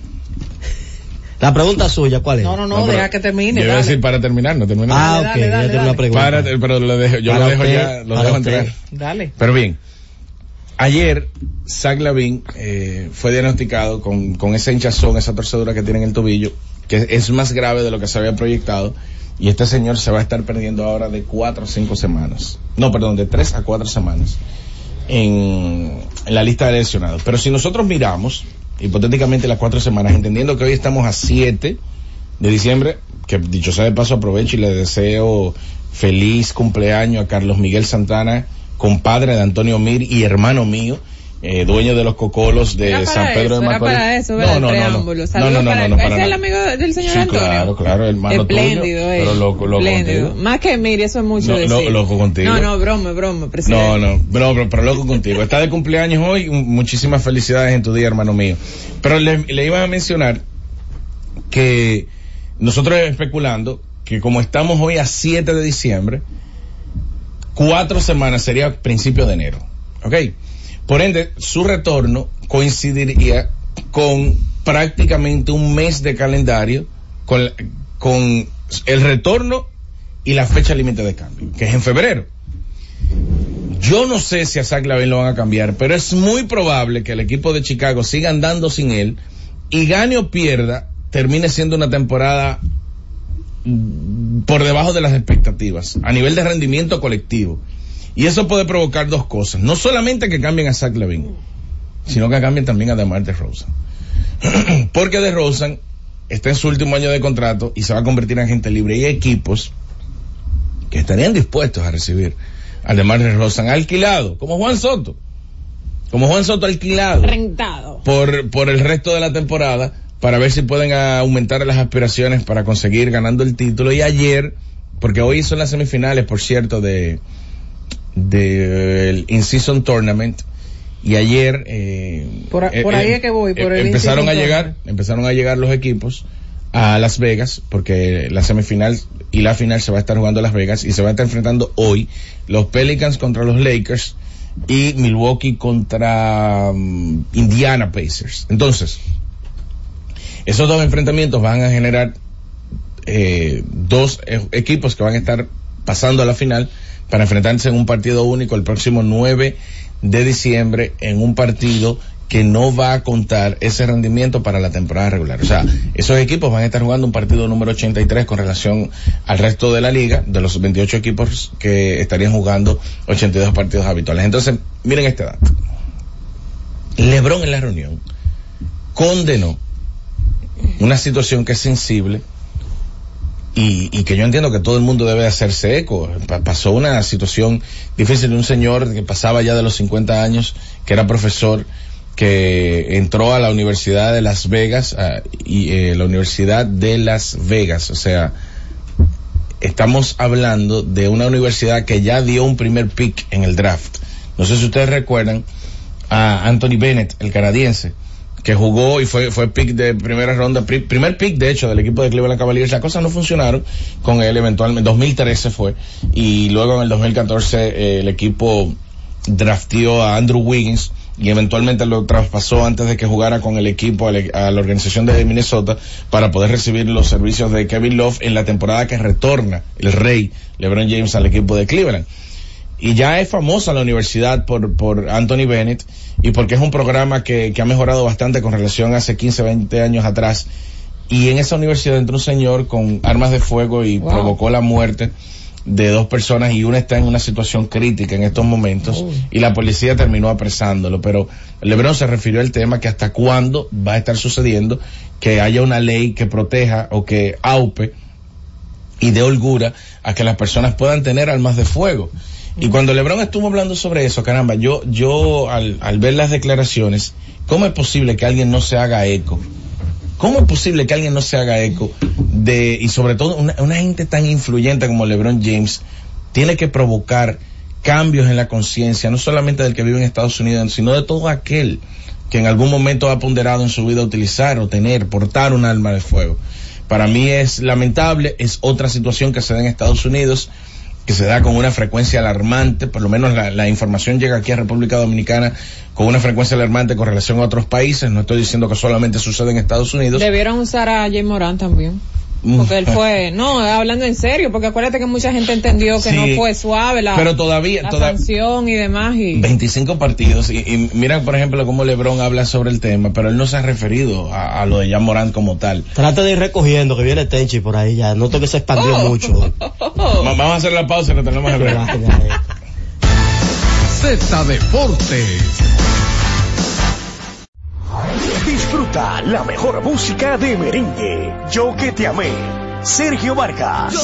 La pregunta suya, ¿cuál es? No, no, no, No, deja que termine. Yo iba a dale. decir para terminar, no terminar. Ah, ok, ya tengo una pregunta. Para- pero lo dejo, yo Para lo dejo usted, ya, lo dejo entrar. Dale. Pero bien, ayer Zach Lavin eh, fue diagnosticado con, con esa hinchazón, esa torcedura que tiene en el tobillo, que es más grave de lo que se había proyectado. Y este señor se va a estar perdiendo ahora de cuatro a cinco semanas. No, perdón, de tres a cuatro semanas en, en la lista de lesionados. Pero si nosotros miramos, hipotéticamente las cuatro semanas, entendiendo que hoy estamos a 7 de diciembre, que dicho sea de paso aprovecho y le deseo feliz cumpleaños a Carlos Miguel Santana, compadre de Antonio Mir y hermano mío, eh, dueño de los cocolos de San Pedro eso, de Macorís. ¿verdad? El preámbulo. No, Saludos no, no, para no, no, ¿Ese para es el amigo del señor Sí, Antonio? claro, claro, hermano Espléndido, tuyo, eh. pero loco, loco contigo. Más que Miri, eso es mucho No, decir. loco contigo. No, no, broma, broma, presidente. No, no, no, pero, loco contigo. Está de cumpleaños hoy, muchísimas felicidades en tu día, hermano mío. Pero le, le iba a mencionar que nosotros especulando que como estamos hoy a 7 de diciembre, cuatro semanas sería principio de enero. ¿Ok? Por ende, su retorno coincidiría con prácticamente un mes de calendario con, el retorno y la fecha límite de cambio, que es en febrero. Yo no sé si a Zach Lavin lo van a cambiar, pero es muy probable que el equipo de Chicago siga andando sin él y gane o pierda, termine siendo una temporada mm, por debajo de las expectativas, a nivel de rendimiento colectivo. Y eso puede provocar dos cosas. No solamente que cambien a Zach Lavin, sino que cambien también a DeMar DeRozan. Porque DeRozan está en su último año de contrato y se va a convertir en agente libre. Y hay equipos que estarían dispuestos a recibir a DeMar DeRozan alquilado, como Juan Soto. Como Juan Soto alquilado Rentado. por, por el resto de la temporada para ver si pueden aumentar las aspiraciones para conseguir ganando el título. Y ayer, porque hoy son las semifinales, por cierto, de del In-Season Tournament. Y ayer eh, Por, a- eh, por ahí eh, es que voy, por eh, el empezaron a llegar, empezaron a llegar los equipos a Las Vegas, porque la semifinal y la final se va a estar jugando Las Vegas y se va a estar enfrentando hoy los Pelicans contra los Lakers y Milwaukee contra mm, Indiana Pacers. Entonces, esos dos enfrentamientos van a generar dos equipos que van a estar pasando a la final para enfrentarse en un partido único el próximo 9 de diciembre en un partido que no va a contar ese rendimiento para la temporada regular. O sea, esos equipos van a estar jugando un partido número 83 con relación al resto de la liga, de los 28 equipos que estarían jugando 82 partidos habituales. Entonces, miren este dato. Lebron en la reunión condenó una situación que es sensible y, y que yo entiendo que todo el mundo debe hacerse eco. Pa- pasó una situación difícil de un señor que pasaba ya de los 50 años, que era profesor, que entró a la Universidad de Las Vegas, ah, y eh, la Universidad de Las Vegas, o sea, estamos hablando de una universidad que ya dio un primer pick en el draft. No sé si ustedes recuerdan a Anthony Bennett, el canadiense, que jugó y fue, fue pick de primera ronda, pri- primer pick de hecho del equipo de Cleveland Cavaliers. Las cosas no funcionaron con él eventualmente, 2013 fue, y luego en el 2014 eh, el equipo draftió a Andrew Wiggins y eventualmente lo traspasó antes de que jugara con el equipo a la organización de Minnesota para poder recibir los servicios de Kevin Love en la temporada que retorna el rey LeBron James al equipo de Cleveland. Y ya es famosa la universidad por, por Anthony Bennett y porque es un programa que, que ha mejorado bastante con relación a hace 15, 20 años atrás. Y en esa universidad entró un señor con armas de fuego y Wow. provocó la muerte de dos personas y una está en una situación crítica en estos momentos y la policía terminó apresándolo. Pero Lebron se refirió al tema que hasta cuándo va a estar sucediendo que haya una ley que proteja o que aupe y dé holgura a que las personas puedan tener armas de fuego. Y cuando Lebron estuvo hablando sobre eso, caramba, yo, yo al, ver las declaraciones, ¿cómo es posible que alguien no se haga eco? ¿Cómo es posible que alguien no se haga eco de, y sobre todo una, una gente tan influyente como LeBron James, tiene que provocar cambios en la conciencia, no solamente del que vive en Estados Unidos, sino de todo aquel que en algún momento ha ponderado en su vida utilizar o tener, portar un arma de fuego. Para mí es lamentable, es otra situación que se da en Estados Unidos, que se da con una frecuencia alarmante, por lo menos la, la información llega aquí a República Dominicana con una frecuencia alarmante con relación a otros países, no estoy diciendo que solamente sucede en Estados Unidos. Debieron usar a Jay Morán también. Porque él fue, no, hablando en serio, porque acuérdate que mucha gente entendió que Sí, no fue suave la, pero todavía- la toda- sanción y demás. Y 25 partidos y, y mira por ejemplo cómo LeBron habla sobre el tema, pero él no se ha referido a, a lo de Jan Morant como tal. Trata de ir recogiendo, que viene Tenchi por ahí ya. Noto que se expandió Oh. mucho. Va- Vamos a hacer la pausa que tenemos el break. Z Deportes. Disfruta la mejor música de merengue. Yo que te amé. Sergio Vargas.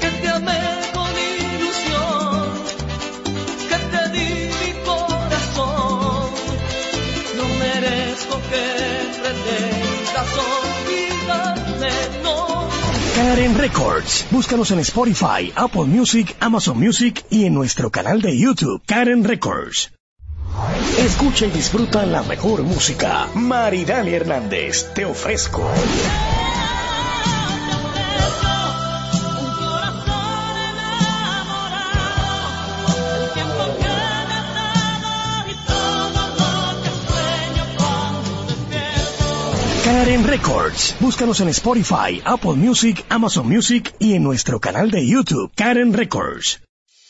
que te amé con ilusión, que te di mi corazón. No merezco que pretendas olvidarme, no. Karen Records. Búscanos en Spotify, Apple Music, Amazon Music y en nuestro canal de YouTube, Karen Records. Escucha y disfruta la mejor música. Maridani Hernández, te ofrezco. Karen Records. Búscanos en Spotify, Apple Music, Amazon Music y en nuestro canal de YouTube, Karen Records.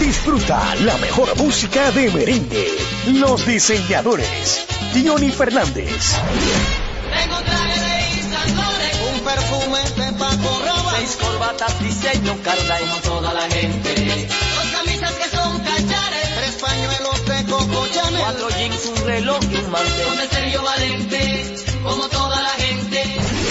Disfruta la mejor música de merengue. Los diseñadores. Johnny Fernández. Tengo traje de Isla Lore, un perfume de Paco Rabanne, seis corbatas diseño Carla como toda la gente. Dos camisas que son cachares, tres pañuelos de Coco Chanel, cuatro jeans, un reloj y un mantel. Sergio Valente, como toda la gente.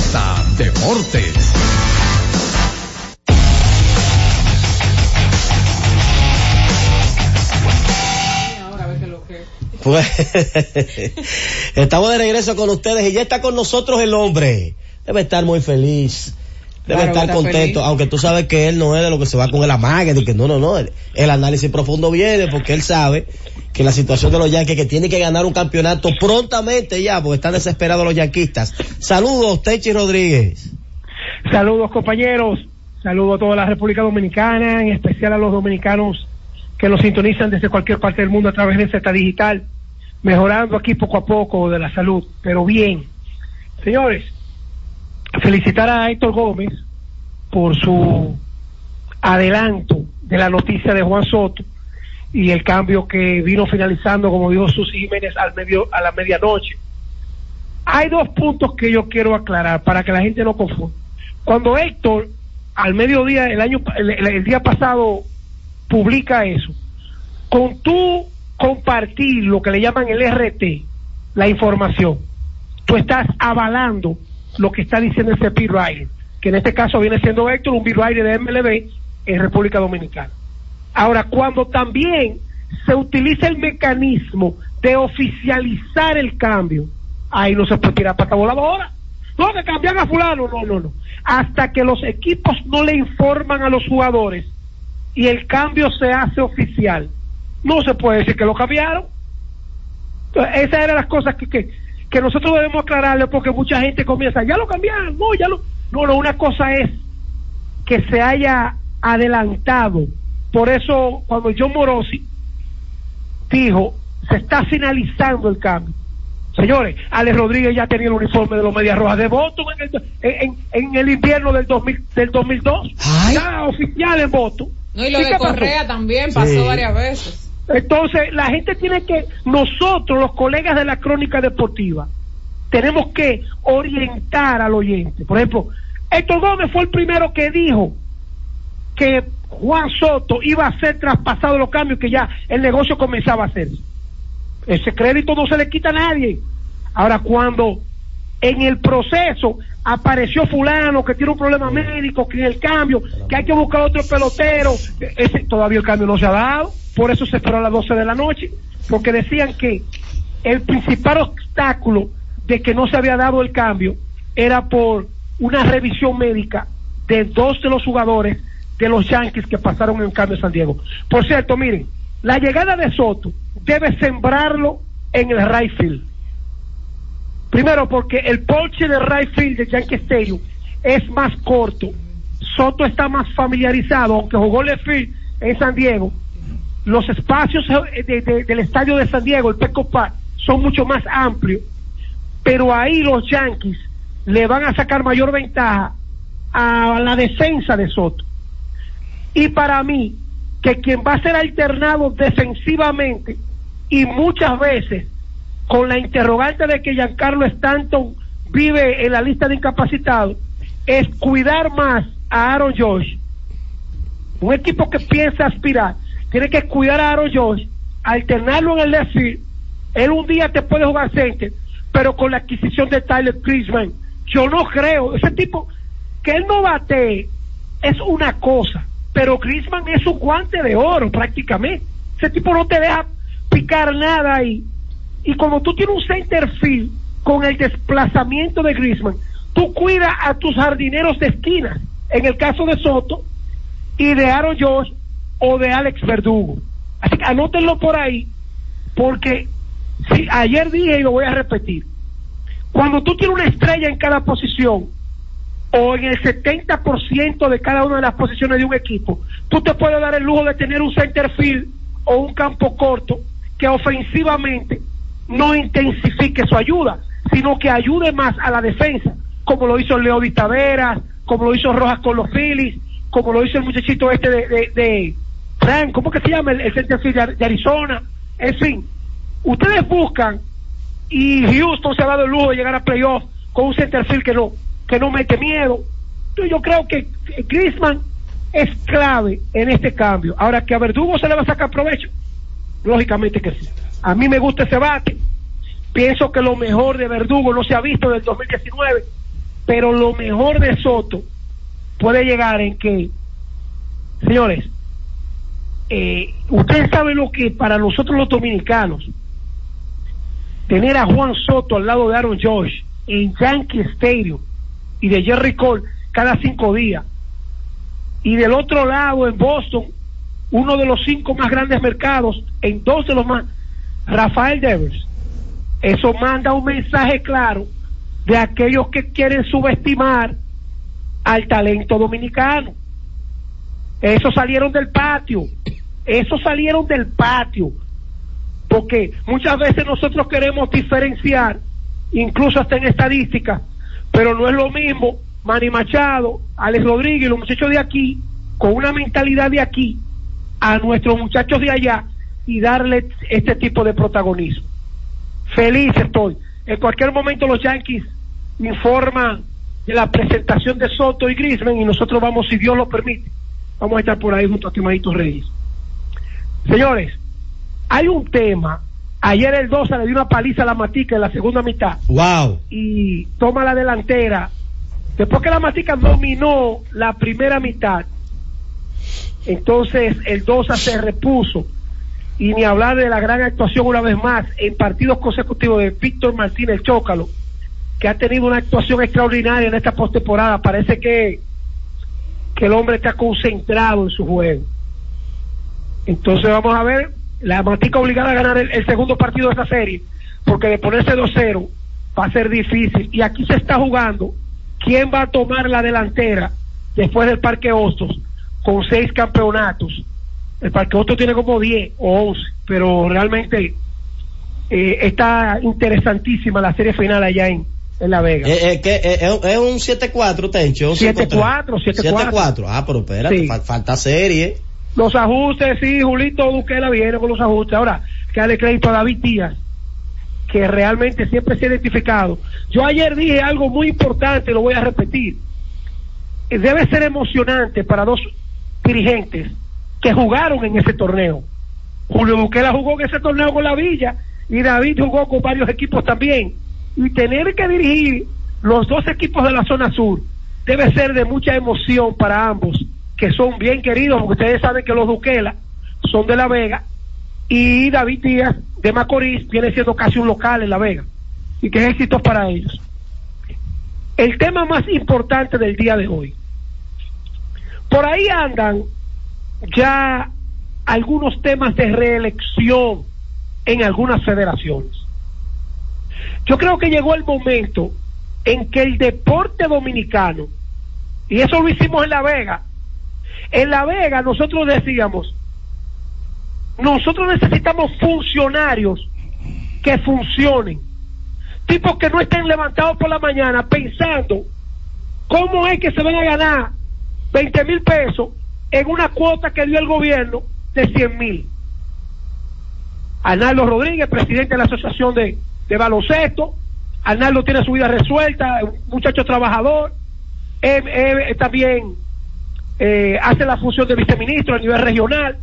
Z Deportes. Pues, estamos de regreso con ustedes y ya está con nosotros el hombre. Debe estar muy feliz. Debe Claro, estar contento, feliz. aunque tú sabes que él no es de lo que se va con el amague, de que no, no, no. El, el análisis profundo viene porque él sabe que la situación de los Yankees que tiene que ganar un campeonato prontamente ya, porque están desesperados los yanquistas. Saludos, Techi Rodríguez. Saludos compañeros, saludos a toda la República Dominicana, en especial a los dominicanos que nos sintonizan desde cualquier parte del mundo a través de Z Digital, mejorando aquí poco a poco de la salud, pero bien. Señores, felicitar a Héctor Gómez por su adelanto de la noticia de Juan Soto y el cambio que vino finalizando, como dijo Susi Jiménez, al medio, a la medianoche. Hay dos puntos que yo quiero aclarar para que la gente no confunda. Cuando Héctor, al mediodía, el año, el, el- día pasado, publica eso, con tú compartir lo que le llaman el RT, la información, tú estás avalando lo que está diciendo ese writer, que en este caso viene siendo Héctor, un writer de MLB en República Dominicana. Ahora, cuando también se utiliza el mecanismo de oficializar el cambio, ahí no se puede tirar pata voladora. No, que cambian a fulano, no, no, no. Hasta que los equipos no le informan a los jugadores y el cambio se hace oficial, no se puede decir que lo cambiaron. Esas eran las cosas que, que, que nosotros debemos aclararle porque mucha gente comienza, ya lo cambiaron, no, ya lo... No, no, una cosa es que se haya adelantado. Por eso, cuando John Morosi dijo, se está finalizando el cambio. Señores, Alex Rodríguez ya tenía el uniforme de los Medias Rojas de Boston en el, en, en el invierno del, 2000, del 2002. Ya oficial en Boston. No, y lo ¿Y de pasó? Correa también pasó Sí. varias veces. Entonces, la gente tiene que, nosotros, los colegas de la crónica deportiva, tenemos que orientar al oyente. Por ejemplo, Héctor Gómez fue el primero que dijo que Juan Soto iba a ser traspasado los cambios, que ya el negocio comenzaba a hacer. Ese crédito no se le quita a nadie. Ahora, cuando en el proceso apareció fulano que tiene un problema médico, que en el cambio, que hay que buscar otro pelotero, ese, todavía el cambio no se ha dado, por eso se esperó a las 12 de la noche, porque decían que el principal obstáculo de que no se había dado el cambio era por una revisión médica de dos de los jugadores de los Yankees que pasaron en cambio San Diego. Por cierto, miren, la llegada de Soto debe sembrarlo en el right. Primero porque el porche de right field de Yankee Stadium es más corto. Soto está más familiarizado, aunque jugó left field en San Diego. Los espacios eh, de- de- del estadio de San Diego, el Petco Park, son mucho más amplios. Pero ahí los Yankees le van a sacar mayor ventaja a la defensa de Soto. Y para mí, que quien va a ser alternado defensivamente y muchas veces con la interrogante de que Giancarlo Stanton vive en la lista de incapacitados, es cuidar más a Aaron Josh. Un equipo que piensa aspirar, tiene que cuidar a Aaron Josh, alternarlo en el left. Él un día te puede jugar center, pero con la adquisición de Tyler Crisman, yo no creo, ese tipo, que él no bate es una cosa, pero Griezmann es un guante de oro prácticamente. Ese tipo no te deja picar nada ahí. Y como tú tienes un center field con el desplazamiento de Griezmann, tú cuidas a tus jardineros de esquina, en el caso de Soto y de Aaron Josh o de Alex Verdugo. Así que anótenlo por ahí, porque si ayer dije y lo voy a repetir, cuando tú tienes una estrella en cada posición, o en el 70% de cada una de las posiciones de un equipo, tú te puedes dar el lujo de tener un center field o un campo corto que ofensivamente no intensifique su ayuda, sino que ayude más a la defensa, como lo hizo Leo Taveras, como lo hizo Rojas con los Phillies, como lo hizo el muchachito este de, Frank, ¿cómo que se llama? El, center field de, Arizona. En fin, ustedes buscan y Houston se ha dado el lujo de llegar a playoff con un center field que no que no mete miedo. Yo creo que Griezmann es clave en este cambio. Ahora que a Verdugo se le va a sacar provecho, lógicamente que sí. A mí me gusta ese bate. Pienso que lo mejor de Verdugo no se ha visto del 2019, pero lo mejor de Soto puede llegar en que, señores, eh, ustedes saben lo que para nosotros los dominicanos, tener a Juan Soto al lado de Aaron Josh en Yankee Stadium y de Jerry Cole cada cinco días. Y del otro lado, en Boston, uno de los cinco más grandes mercados, en dos de los más, Rafael Devers. Eso manda un mensaje claro de aquellos que quieren subestimar al talento dominicano. Esos salieron del patio, esos salieron del patio, porque muchas veces nosotros queremos diferenciar, incluso hasta en estadística, pero no es lo mismo Manny Machado, Alex Rodríguez los muchachos de aquí, con una mentalidad de aquí, a nuestros muchachos de allá y darle este tipo de protagonismo. Feliz estoy. En cualquier momento los Yankees informan de la presentación de Soto y Grisman y nosotros vamos, si Dios lo permite, vamos a estar por ahí junto a Timadito Reyes. Señores, hay un tema. Ayer el 12 le dio una paliza a la Matica en la segunda mitad Wow. y toma la delantera. Después que la Matica dominó la primera mitad, entonces el Dosa se repuso. Y ni hablar de la gran actuación una vez más en partidos consecutivos de Víctor Martínez Chócalo, que ha tenido una actuación extraordinaria en esta postemporada. Parece que, que el hombre está concentrado en su juego. Entonces vamos a ver, la Matica obligada a ganar el, el segundo partido de esa serie, porque de ponerse 2-0 va a ser difícil. Y aquí se está jugando quién va a tomar la delantera después del Parque Hostos con seis campeonatos. El Parque Hostos tiene como 10 o 11, pero realmente eh, está interesantísima la serie final allá en, en La Vega. Eh, eh, que, eh, es, un 7-4, Tencho. un 7-4, 7-4. 7-4. Ah, pero espérate, Sí. fal- falta serie. Los ajustes, sí, Julito Duquela viene con los ajustes. Ahora, que darle crédito a David Díaz, que realmente siempre se ha identificado. Yo ayer dije algo muy importante, lo voy a repetir. Debe ser emocionante para dos dirigentes que jugaron en ese torneo. Julio Duquela jugó en ese torneo con la Villa y David jugó con varios equipos también. Y tener que dirigir los dos equipos de la zona sur debe ser de mucha emoción para ambos, que son bien queridos, porque ustedes saben que los Duquela son de La Vega y David Díaz de Macorís viene siendo casi un local en La Vega y que es éxito para ellos. El tema más importante del día de hoy. Por ahí andan ya algunos temas de reelección en algunas federaciones. Yo creo que llegó el momento en que el deporte dominicano, y eso lo hicimos en La Vega, en La Vega nosotros decíamos, nosotros necesitamos funcionarios que funcionen, tipos que no estén levantados por la mañana pensando cómo es que se van a ganar 20 mil pesos en una cuota que dio el gobierno de 100 mil. Arnaldo Rodríguez, presidente de la Asociación de, de Baloncesto. Arnaldo tiene su vida resuelta, un muchacho trabajador. Él, él también eh, hace la función de viceministro a nivel regional.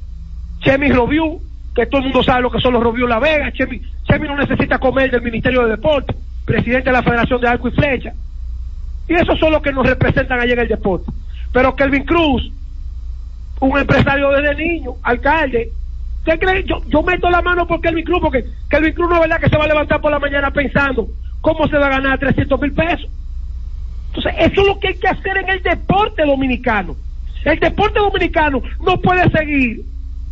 Chemi Robiu, que todo el mundo sabe lo que son los Robiu La Vega. Chemi, no necesita comer del Ministerio de Deporte, presidente de la Federación de Arco y Flecha. Y esos son los que nos representan allá en el deporte. Pero Kelvin Cruz, un empresario desde niño, alcalde, ¿Usted cree? Yo, yo meto la mano por Kelvin Cruz, porque Kelvin Cruz no es verdad que se va a levantar por la mañana pensando cómo se va a ganar 300 mil pesos. Entonces, eso es lo que hay que hacer en el deporte dominicano. El deporte dominicano no puede seguir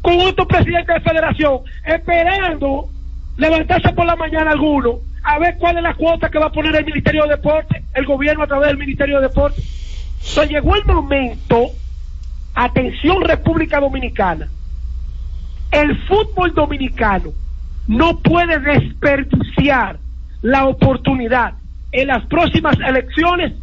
con otro presidente de federación esperando levantarse por la mañana alguno a ver cuál es la cuota que va a poner el Ministerio de Deporte, el gobierno a través del Ministerio de Deporte. Entonces, llegó el momento, atención República Dominicana, el fútbol dominicano no puede desperdiciar la oportunidad en las próximas elecciones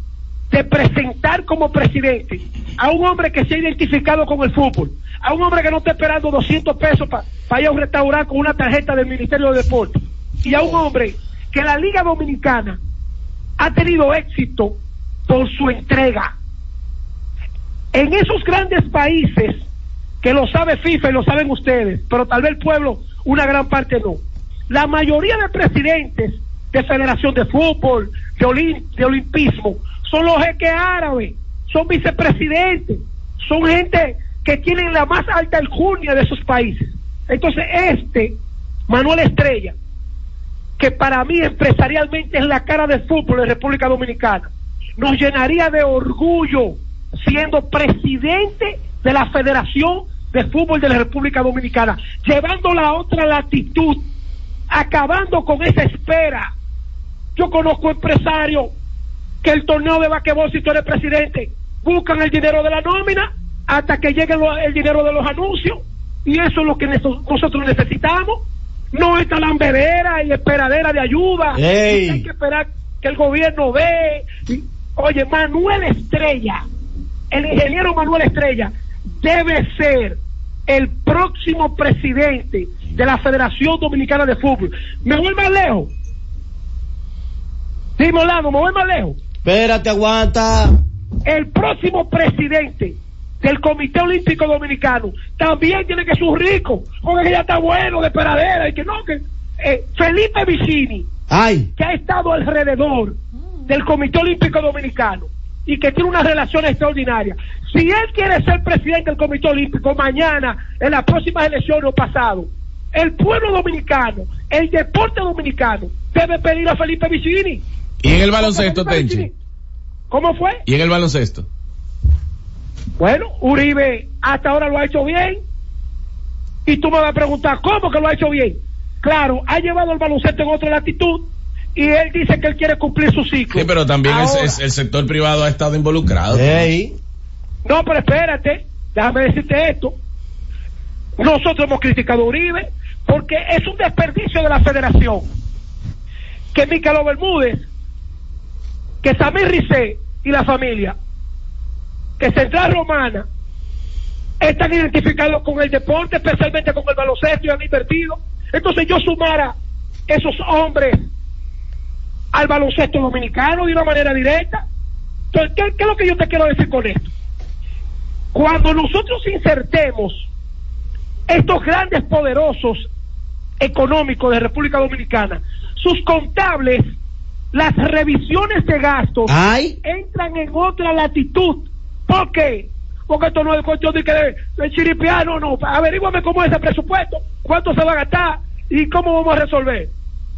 de presentar como presidente a un hombre que se ha identificado con el fútbol, a un hombre que no está esperando 200 pesos para ir a un restaurante con una tarjeta del Ministerio de Deportes, y a un hombre que la Liga Dominicana ha tenido éxito por su entrega. En esos grandes países que lo sabe FIFA y lo saben ustedes, pero tal vez el pueblo, una gran parte no. La mayoría de presidentes de Federación de Fútbol, de, olim- de Olimpismo, son los jeques árabes, son vicepresidentes, son gente que tienen la más alta alcurnia de esos países. Entonces, este, Manuel Estrella, que para mí empresarialmente es la cara del fútbol de República Dominicana, nos llenaría de orgullo siendo presidente de la Federación de Fútbol de la República Dominicana, llevando la otra latitud, acabando con esa espera. Yo conozco empresarios que el torneo de basquetbol, si tú eres presidente, buscan el dinero de la nómina hasta que llegue lo- el dinero de los anuncios y eso es lo que nosotros necesitamos. No esta lamberera y esperadera de ayuda. Hay que esperar que el gobierno ve. Oye, Manuel Estrella, el ingeniero Manuel Estrella, debe ser el próximo presidente de la Federación Dominicana de Fútbol. Me voy más lejos. Dime, Orlando, me voy más lejos. Espérate, aguanta. El próximo presidente del Comité Olímpico Dominicano también tiene que ser rico, porque ya está bueno de peradera y que no, que eh, Felipe Vicini, Ay. que ha estado alrededor del Comité Olímpico Dominicano y que tiene una relación extraordinaria. Si él quiere ser presidente del Comité Olímpico mañana, en las próximas elecciones o pasado, el pueblo dominicano, el deporte dominicano, debe pedir a Felipe Vicini. ¿Y en el baloncesto, Tenchi? ¿Cómo fue? ¿Y en el baloncesto? Bueno, Uribe hasta ahora lo ha hecho bien. Y tú me vas a preguntar, ¿cómo que lo ha hecho bien? Claro, ha llevado el baloncesto en otra latitud y él dice que él quiere cumplir su ciclo. Sí, pero también es- Ahora- es- el sector privado ha estado involucrado. No, pero espérate, déjame decirte esto. Nosotros hemos criticado a Uribe porque es un desperdicio de la federación. Que Micaelo Bermúdez, que Samir Rizé y la familia, que Central Romana, están identificados con el deporte, especialmente con el baloncesto y han invertido. Entonces yo sumara esos hombres al baloncesto dominicano de una manera directa. Entonces, ¿qué, qué es lo que yo te quiero decir con esto? Cuando nosotros insertemos estos grandes poderosos económicos de República Dominicana, sus contables, las revisiones de gastos Ay. entran en otra latitud. ¿Por qué? Porque esto no es cuestión de que de, de chiripiano, no. Averígüame cómo es ese presupuesto, cuánto se va a gastar y cómo vamos a resolver.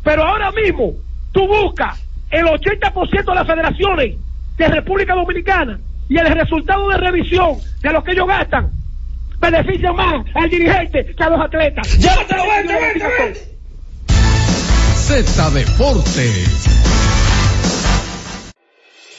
Pero ahora mismo, tú buscas el 80% de las federaciones de República Dominicana y el resultado de revisión de lo que ellos gastan beneficia más al dirigente que a los atletas. ¡Llévatelo, vente, vente, vente! Z Deportes.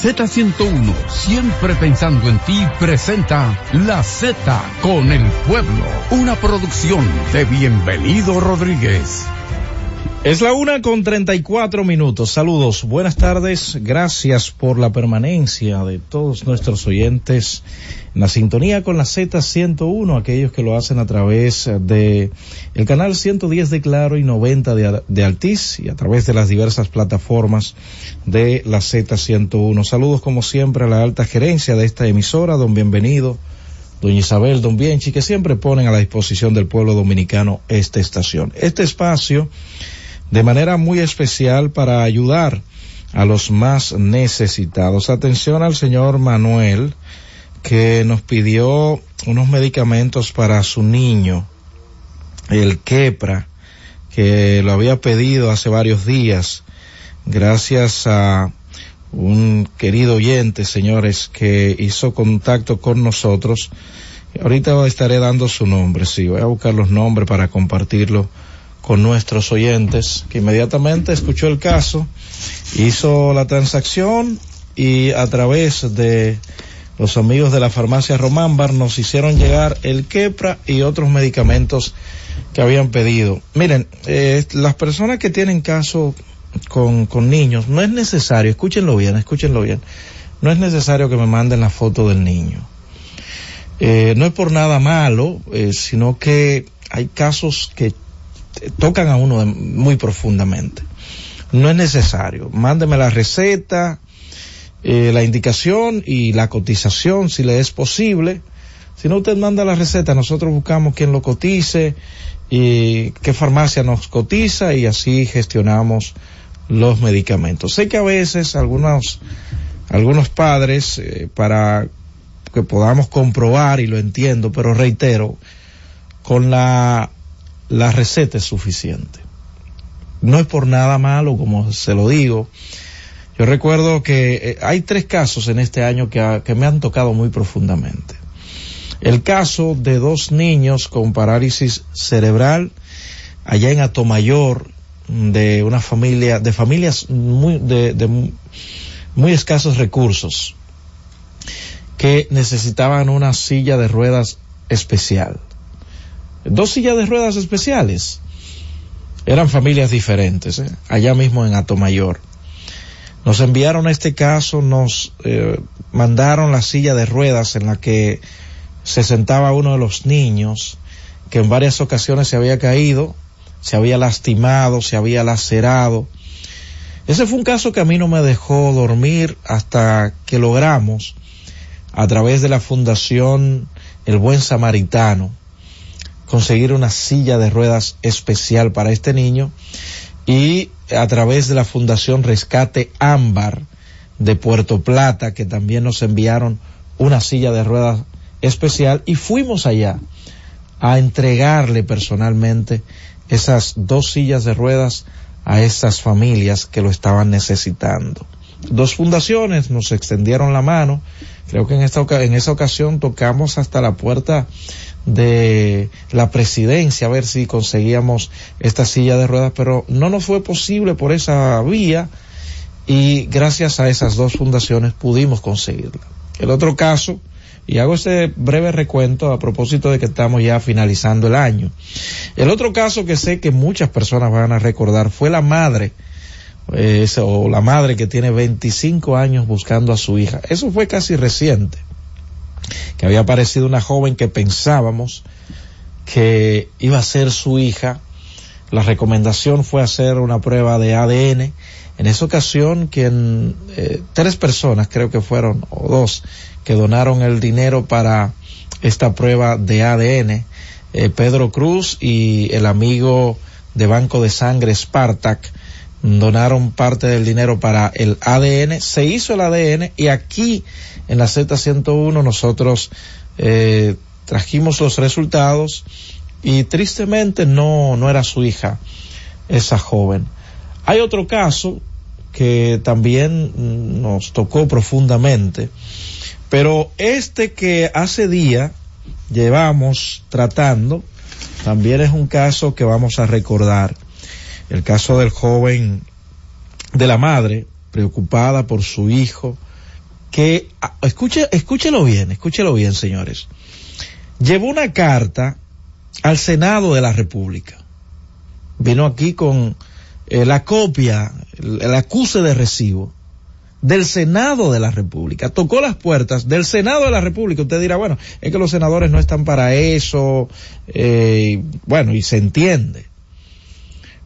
Z101, siempre pensando en ti, presenta La Z con el pueblo, una producción de Bienvenido Rodríguez. Es la una con treinta y cuatro minutos. Saludos, buenas tardes. Gracias por la permanencia de todos nuestros oyentes en la sintonía con la Z101, aquellos que lo hacen a través de el canal 110 de Claro y 90 de, de Altiz y a través de las diversas plataformas de la Z101. Saludos como siempre a la alta gerencia de esta emisora, don Bienvenido, doña Isabel, don Bienchi, que siempre ponen a la disposición del pueblo dominicano esta estación. Este espacio de manera muy especial para ayudar a los más necesitados. Atención al señor Manuel, que nos pidió unos medicamentos para su niño, el Quepra, que lo había pedido hace varios días, gracias a un querido oyente, señores, que hizo contacto con nosotros. Ahorita estaré dando su nombre, sí, voy a buscar los nombres para compartirlo con nuestros oyentes, que inmediatamente escuchó el caso, hizo la transacción y a través de los amigos de la farmacia Román nos hicieron llegar el Quepra y otros medicamentos que habían pedido. Miren, eh, las personas que tienen caso con, con niños, no es necesario, escúchenlo bien, escúchenlo bien, no es necesario que me manden la foto del niño. Eh, no es por nada malo, eh, sino que hay casos que tocan a uno muy profundamente. No es necesario. Mándeme la receta, eh, la indicación y la cotización si le es posible. Si no usted manda la receta, nosotros buscamos quien lo cotice y qué farmacia nos cotiza y así gestionamos los medicamentos. Sé que a veces algunos, algunos padres, eh, para que podamos comprobar, y lo entiendo, pero reitero, con la, la receta es suficiente. No es por nada malo, como se lo digo. Yo recuerdo que eh, hay tres casos en este año que, que me han tocado muy profundamente. El caso de dos niños con parálisis cerebral allá en Atomayor, de una familia, de familias muy, de, de mu- muy escasos recursos, que necesitaban una silla de ruedas especial. Dos sillas de ruedas especiales. Eran familias diferentes, ¿eh? allá mismo en Atomayor. Nos enviaron este caso, nos eh, mandaron la silla de ruedas en la que se sentaba uno de los niños que en varias ocasiones se había caído, se había lastimado, se había lacerado. Ese fue un caso que a mí no me dejó dormir hasta que logramos, a través de la Fundación El Buen Samaritano, conseguir una silla de ruedas especial para este niño y a través de la Fundación Rescate Ámbar de Puerto Plata, que también nos enviaron una silla de ruedas especial y fuimos allá a entregarle personalmente esas dos sillas de ruedas a esas familias que lo estaban necesitando. Dos fundaciones nos extendieron la mano. Creo que en esta en esa ocasión tocamos hasta la puerta de la presidencia a ver si conseguíamos esta silla de ruedas, pero no nos fue posible por esa vía y gracias a esas dos fundaciones pudimos conseguirla. El otro caso, y hago este breve recuento a propósito de que estamos ya finalizando el año. El otro caso que sé que muchas personas van a recordar fue la madre, eh, ese- o la madre que tiene 25 años buscando a su hija. Eso fue casi reciente, que había aparecido una joven que pensábamos que iba a ser su hija. La recomendación fue hacer una prueba de ADN. En esa ocasión, quien, eh, tres personas creo que fueron, o dos, que donaron el dinero para esta prueba de ADN. eh, Pedro Cruz y el amigo de Banco de Sangre Spartak donaron parte del dinero para el ADN, se hizo el ADN y aquí en la Z101 nosotros eh, trajimos los resultados y tristemente no, no era su hija, esa joven. Hay otro caso que también nos tocó profundamente, pero este que hace día llevamos tratando, también es un caso que vamos a recordar. El caso del joven, de la madre, preocupada por su hijo, que, ah, escuche, escúchelo bien, escúchelo bien, señores. Llevó una carta al Senado de la República. Vino aquí con eh, la copia, el, el acuse de recibo del Senado de la República. Tocó las puertas del Senado de la República. Usted dirá, bueno, es que los senadores no están para eso, eh, bueno, y se entiende.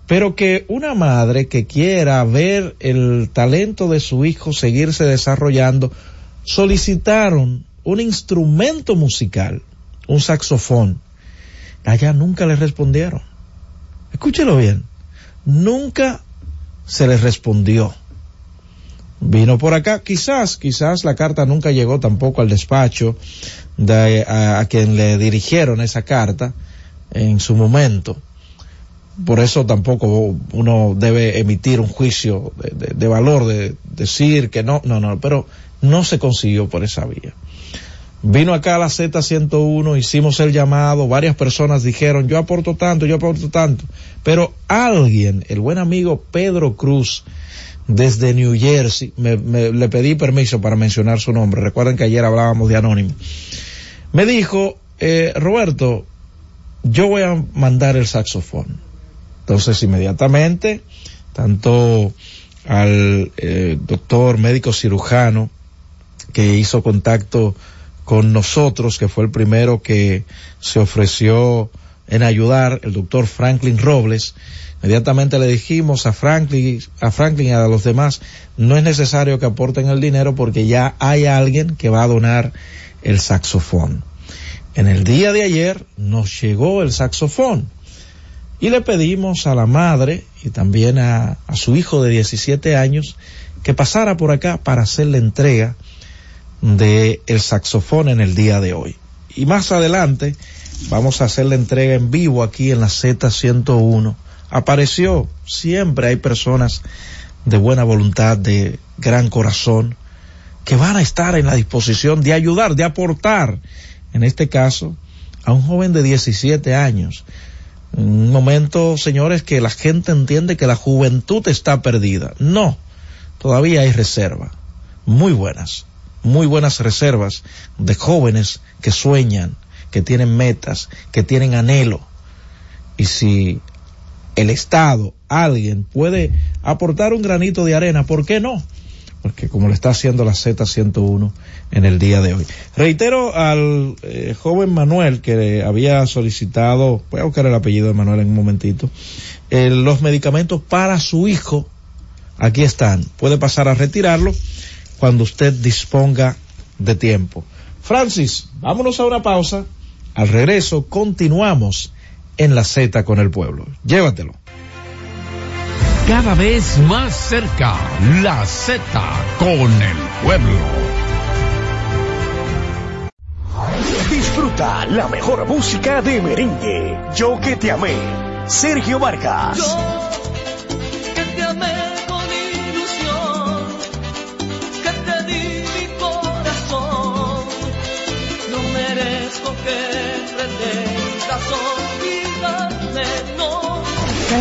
Pero que una madre que quiera ver el talento de su hijo seguirse desarrollando, solicitaron un instrumento musical, un saxofón. Allá nunca le respondieron. Escúchelo bien. Nunca se les respondió. Vino por acá, quizás, quizás la carta nunca llegó tampoco al despacho de, a, a quien le dirigieron esa carta en su momento por eso tampoco uno debe emitir un juicio de, valor, de decir que no, no, no, pero no se consiguió por esa vía. Vino acá la Z101, hicimos el llamado, varias personas dijeron, yo aporto tanto, yo aporto tanto, pero alguien, el buen amigo Pedro Cruz, desde New Jersey, me, me, le pedí permiso para mencionar su nombre, recuerden que ayer hablábamos de Anónimo, me dijo, eh, Roberto, yo voy a mandar el saxofón. Entonces, inmediatamente, tanto al eh, doctor médico cirujano que hizo contacto con nosotros, que fue el primero que se ofreció en ayudar, el doctor Franklin Robles, inmediatamente le dijimos a Franklin, a Franklin y a los demás, no es necesario que aporten el dinero porque ya hay alguien que va a donar el saxofón. En el día de ayer nos llegó el saxofón y le pedimos a la madre y también a, su hijo de 17 años que pasara por acá para hacer la entrega de el saxofón en el día de hoy. Y más adelante vamos a hacer la entrega en vivo aquí en la Z101. Apareció, siempre hay personas de buena voluntad, de gran corazón, que van a estar en la disposición de ayudar, de aportar, en este caso, a un joven de 17 años un momento, señores, que la gente entiende que la juventud está perdida. No, todavía hay reserva. Muy buenas, muy buenas reservas de jóvenes que sueñan, que tienen metas, que tienen anhelo. Y si el Estado, alguien puede aportar un granito de arena, ¿por qué no? Porque como lo está haciendo la Z101 en el día de hoy. Reitero al eh, joven Manuel que había solicitado, voy a buscar el apellido de Manuel en un momentito, eh, los medicamentos para su hijo, aquí están, puede pasar a retirarlo cuando usted disponga de tiempo. Francis, vámonos a una pausa, al regreso continuamos en la Z con el pueblo. Llévatelo. Cada vez más cerca, la Z con el pueblo. Disfruta la mejor música de merengue. Yo que te amé. Sergio Vargas. Yo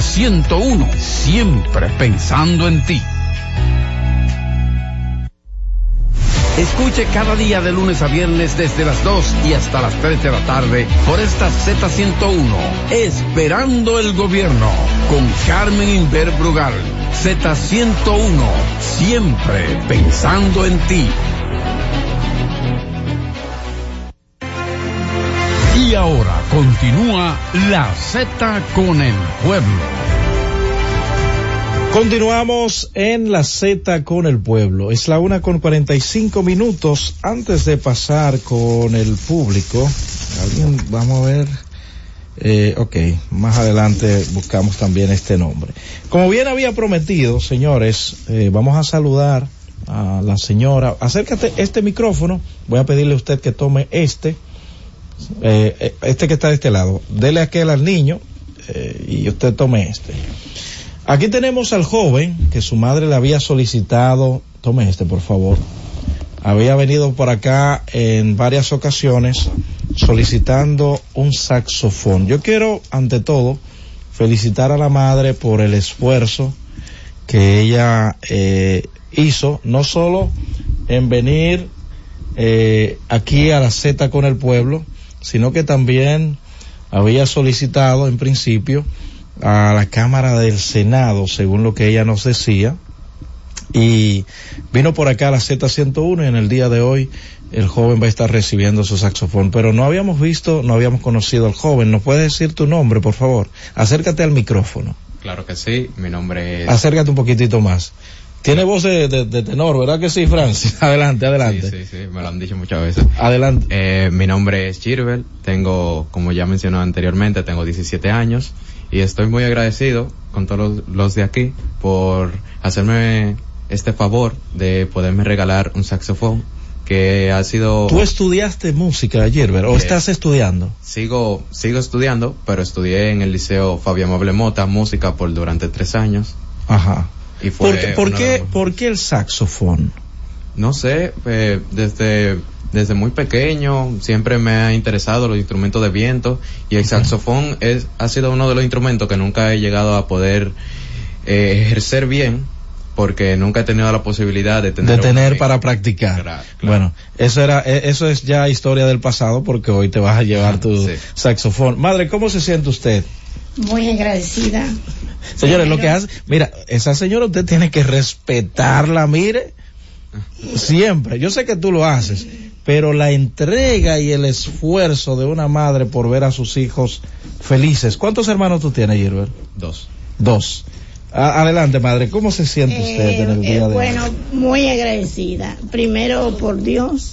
Z101, siempre pensando en ti. Escuche cada día de lunes a viernes desde las 2 y hasta las 3 de la tarde por esta Z101, Esperando el Gobierno, con Carmen Inver Brugal. Z101, siempre pensando en ti. Y ahora continúa la Z con el pueblo. Continuamos en la Z con el pueblo. Es la una con 45 minutos antes de pasar con el público. Alguien, vamos a ver. Eh, ok, más adelante buscamos también este nombre. Como bien había prometido, señores, eh, vamos a saludar a la señora. Acércate este micrófono. Voy a pedirle a usted que tome este. Eh, este que está de este lado. Dele aquel al niño eh, y usted tome este. Aquí tenemos al joven que su madre le había solicitado, tome este por favor, había venido por acá en varias ocasiones solicitando un saxofón. Yo quiero, ante todo, felicitar a la madre por el esfuerzo que ella eh, hizo, no solo en venir eh, aquí a la Z con el pueblo, sino que también había solicitado en principio a la Cámara del Senado, según lo que ella nos decía, y vino por acá a la Z101 y en el día de hoy el joven va a estar recibiendo su saxofón, pero no habíamos visto, no habíamos conocido al joven. ¿Nos puedes decir tu nombre, por favor? Acércate al micrófono. Claro que sí, mi nombre es... Acércate un poquitito más. Tiene voz de, de- de tenor, ¿verdad que sí, Francis? Adelante, adelante. Sí, sí, sí, me lo han dicho muchas veces. Adelante. Eh, mi nombre es Chirvel, tengo, como ya mencioné anteriormente, tengo 17 años y estoy muy agradecido con todos los, de aquí por hacerme este favor de poderme regalar un saxofón que ha sido... ¿Tú estudiaste música ¿verdad? ¿O Eh, estás estudiando? Sigo, sigo estudiando, pero estudié en el Liceo Fabián Moble Mota música por durante tres años. Ajá. Y ¿Por, qué, por, qué, por el saxofón? No sé, eh, desde, desde muy pequeño siempre me ha interesado los instrumentos de viento y el saxofón es, ha sido uno de los instrumentos que nunca he llegado a poder eh, ejercer bien porque nunca he tenido la posibilidad de tener de tener un- para practicar. Bueno, eso era, e- eso es ya historia del pasado porque hoy te vas a llevar tu saxofón. Madre, ¿cómo se siente usted? Muy agradecida. Señores, lo que hace, mira, esa señora usted tiene que respetarla, mire, siempre. Yo sé que tú lo haces, pero la entrega y el esfuerzo de una madre por ver a sus hijos felices. ¿Cuántos hermanos tú tienes, Gilbert? Dos. Dos. A- adelante, madre, ¿cómo se siente usted en el Eh, día de hoy? bueno, muy agradecida. Primero por Dios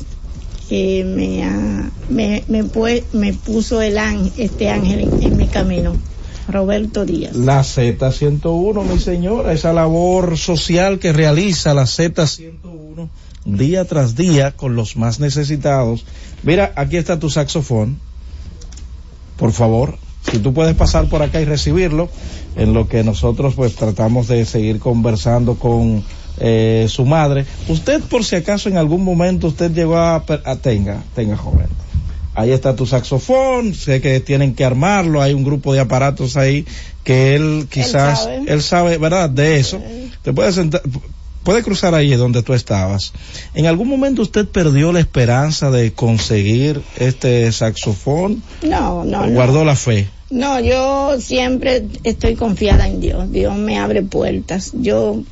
que me, ha- me, me, me puso el ángel, este ángel en, en mi camino. Roberto Díaz. La Z101, mi señora, esa labor social que realiza la Z101 día tras día con los más necesitados. Mira, aquí está tu saxofón. Por favor, si tú puedes pasar por acá y recibirlo, en lo que nosotros pues tratamos de seguir conversando con eh, su madre. Usted, por si acaso en algún momento usted llegó a, a tenga, tenga joven. Ahí está tu saxofón, sé que tienen que armarlo, hay un grupo de aparatos ahí que él quizás, sabe. él sabe, ¿verdad? De eso. Te puedes sentar, puede cruzar ahí donde tú estabas. ¿En algún momento usted perdió la esperanza de conseguir este saxofón? No, no, no. ¿Guardó la fe? No, yo siempre estoy confiada en Dios. Dios me abre puertas. Yo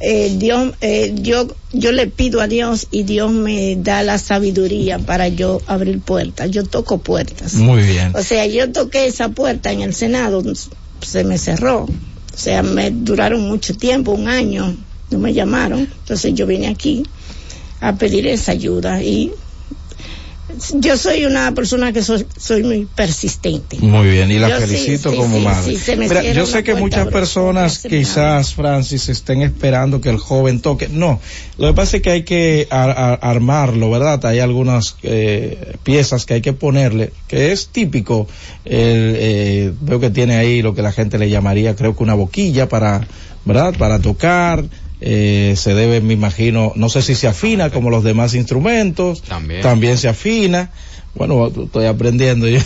eh, Dios, eh, yo, yo le pido a Dios y Dios me da la sabiduría para yo abrir puertas. Yo toco puertas. Muy bien. O sea, yo toqué esa puerta en el Senado, se me cerró. O sea, me duraron mucho tiempo, un año, no me llamaron. Entonces yo vine aquí a pedir esa ayuda y yo soy una persona que soy, soy muy persistente. Muy bien, y la Yo felicito sí, como sí, madre. sí, Mira, yo sé que puerta, muchas personas quizás, Francis, estén esperando que el joven toque. No, lo que pasa es que hay que ar- ar- armarlo, ¿verdad? Hay algunas eh, piezas que hay que ponerle, que es típico. El, eh, veo que tiene ahí lo que la gente le llamaría, creo que una boquilla para, ¿verdad? Para tocar. Eh, se debe, me imagino, no sé si se afina como los demás instrumentos. También. También se afina. Bueno, estoy aprendiendo yo.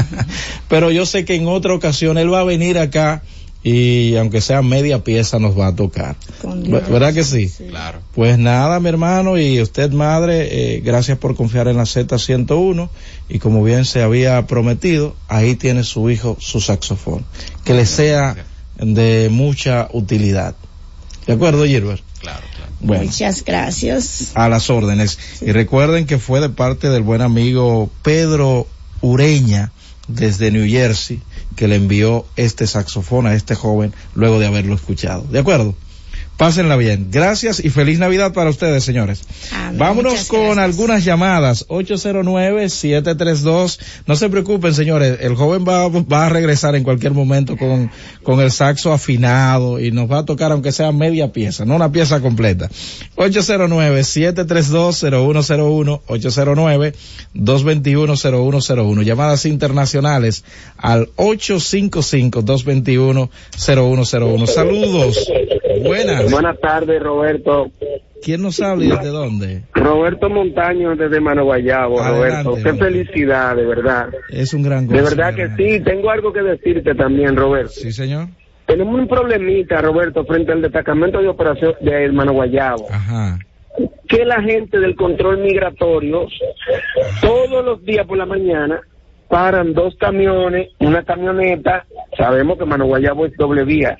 Pero yo sé que en otra ocasión él va a venir acá y aunque sea media pieza nos va a tocar. Dios. ¿Verdad que sí? Claro. Pues nada, mi hermano, y usted, madre, eh, gracias por confiar en la Z101 y como bien se había prometido, ahí tiene su hijo su saxofón. Que le sea de mucha utilidad. ¿De acuerdo, Gilbert? Claro, claro. Bueno. Muchas gracias. A las órdenes. Y recuerden que fue de parte del buen amigo Pedro Ureña desde New Jersey que le envió este saxofón a este joven luego de haberlo escuchado. ¿De acuerdo? Pásenla bien. Gracias y feliz Navidad para ustedes, señores. Vámonos con algunas llamadas. 809-732. No se preocupen, señores. El joven va, va a regresar en cualquier momento con, con el saxo afinado y nos va a tocar aunque sea media pieza, no una pieza completa. 809-732-0101. 809-221-0101. Llamadas internacionales al 855-221-0101. Saludos. Buenas. Buenas tardes, Roberto. ¿Quién nos habla y desde dónde? Roberto Montaño desde Mano Guayabo, Adelante, Roberto. Qué Roberto. felicidad, de verdad. Es un gran gozo. De verdad que sí, tengo algo que decirte también, Roberto. Sí, señor. Tenemos un problemita, Roberto, frente al destacamento de operación de Mano Guayabo. Ajá. Que la gente del control migratorio, todos los días por la mañana, paran dos camiones, una camioneta, sabemos que Mano Guayabo es doble vía.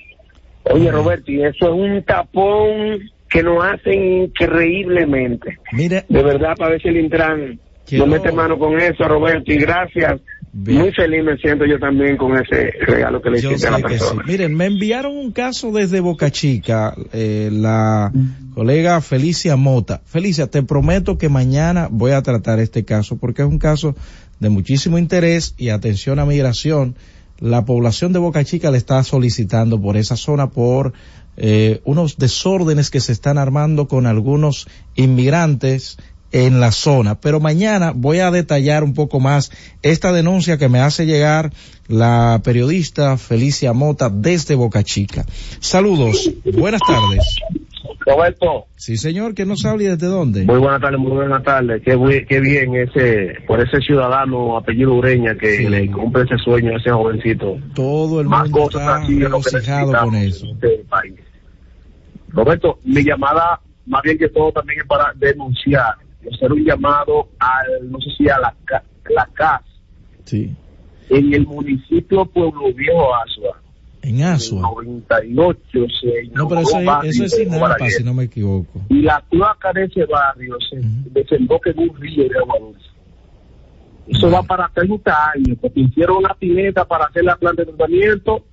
Oye, Roberto, y eso es un tapón que nos hacen increíblemente. Mire. De verdad, para ver si el Intran Quiero- no mete mano con eso, Roberto, y gracias. Muy feliz me siento yo también con ese regalo que le Yo hiciste a la sí. persona. Miren, me enviaron un caso desde Boca Chica, eh, la colega Felicia Mota. Felicia, te prometo que mañana voy a tratar este caso porque es un caso de muchísimo interés y atención a migración. La población de Boca Chica le está solicitando por esa zona por eh, unos desórdenes que se están armando con algunos inmigrantes en la zona. Pero mañana voy a detallar un poco más esta denuncia que me hace llegar la periodista Felicia Mota desde Boca Chica. Saludos, buenas tardes. Roberto. Sí, señor, ¿quién nos habla y desde dónde? Muy buenas tardes, muy buenas tardes. Qué, qué bien ese, por ese ciudadano apellido Ureña que le cumple ese sueño a ese jovencito. Todo el Más mundo está que regocijado con eso. este país. Roberto, mi llamada, más bien que todo, también es para denunciar, hacer un llamado al, no sé si a la, la CAS, Sí. en el municipio Pueblo Viejo Asua. En Asua. 98 se No, pero eso, es- eso es barrio si no me equivoco. y la cloaca de ese barrio se desemboca en un río de agua dulce. Eso va para 30 años, porque hicieron una pileta para hacer la planta de tratamiento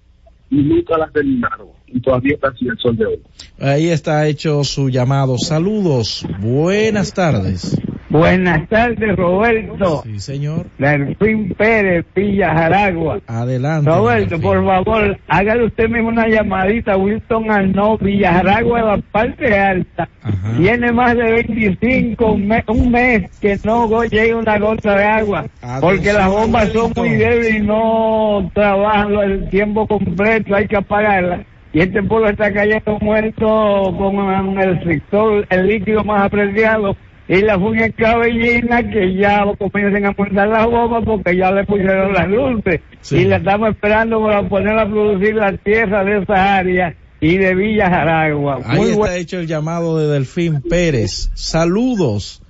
y nunca la terminaron. Y todavía está así el sol de hoy. Ahí está hecho su llamado. Saludos, buenas tardes. Buenas tardes, Roberto. Sí, señor. Delfín Pérez, Villa Jaragua. Adelante. Roberto, por favor, hágale usted mismo una llamadita a Wilson Arnaud, Villa Jaragua la parte alta. Tiene más de 25, me- un mes que no llega una gota de agua. Porque las bombas son muy débiles y no trabajan el tiempo completo, hay que apagarlas. Y este pueblo está cayendo muerto con el sector, el líquido más apreciado y la fuga cabellina que ya comienzan a montar las bombas porque ya le pusieron las luces y la estamos esperando para poner a producir la tierra de esa área y de Villa Jaragua. Ahí Muy está hecho el llamado de Delfín Pérez. Saludos.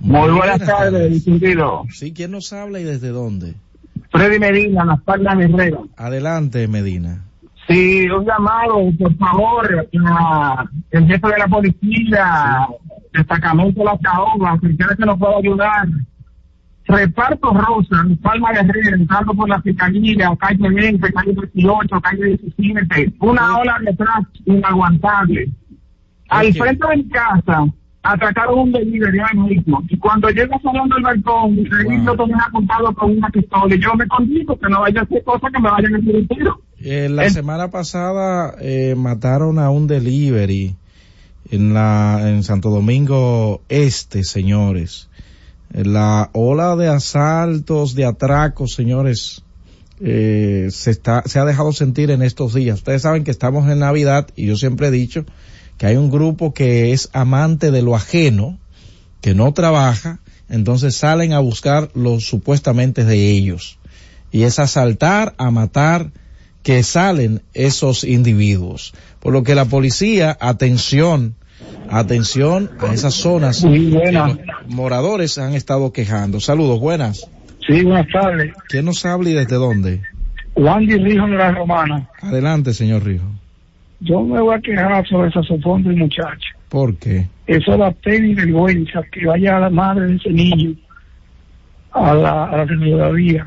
Muy buenas tardes, distinguido. Sí, ¿quién nos habla y desde dónde? Freddy Medina, Las Palmas Herrera. Adelante, Medina. Sí, un llamado, por favor, a el jefe de la policía, destacamento de la Caoba, si quiere que nos pueda ayudar. Reparto Rosa, Palma Guerrero, entrando por la fiscalía, calle 20, calle 18, calle 17, una ola detrás inaguantable. Al frente de mi casa, atracaron un delivery ahí mismo. Y cuando llego saliendo del balcón, el niño también apuntado con una pistola. Y yo me condigo que no vaya a hacer cosas que me vayan a hacer un tiro. Eh, la semana pasada eh, mataron a un delivery en la en Santo Domingo Este, señores. La ola de asaltos, de atracos, señores, eh, se está se ha dejado sentir en estos días. Ustedes saben que estamos en Navidad y yo siempre he dicho que hay un grupo que es amante de lo ajeno, que no trabaja, entonces salen a buscar lo supuestamente de ellos. Y es asaltar, a matar, que salen esos individuos. Por lo que la policía, atención, atención a esas zonas Muy buena. que los moradores han estado quejando. Saludos, buenas. Sí, buenas tardes. ¿Quién nos habla y desde dónde? Wandy Rijo de la Romana. Adelante, señor Rijo. Yo me voy a quejar sobre saxofón del muchacho. ¿Por qué? Eso da pena y vergüenza que vaya a la madre de ese niño a la, a la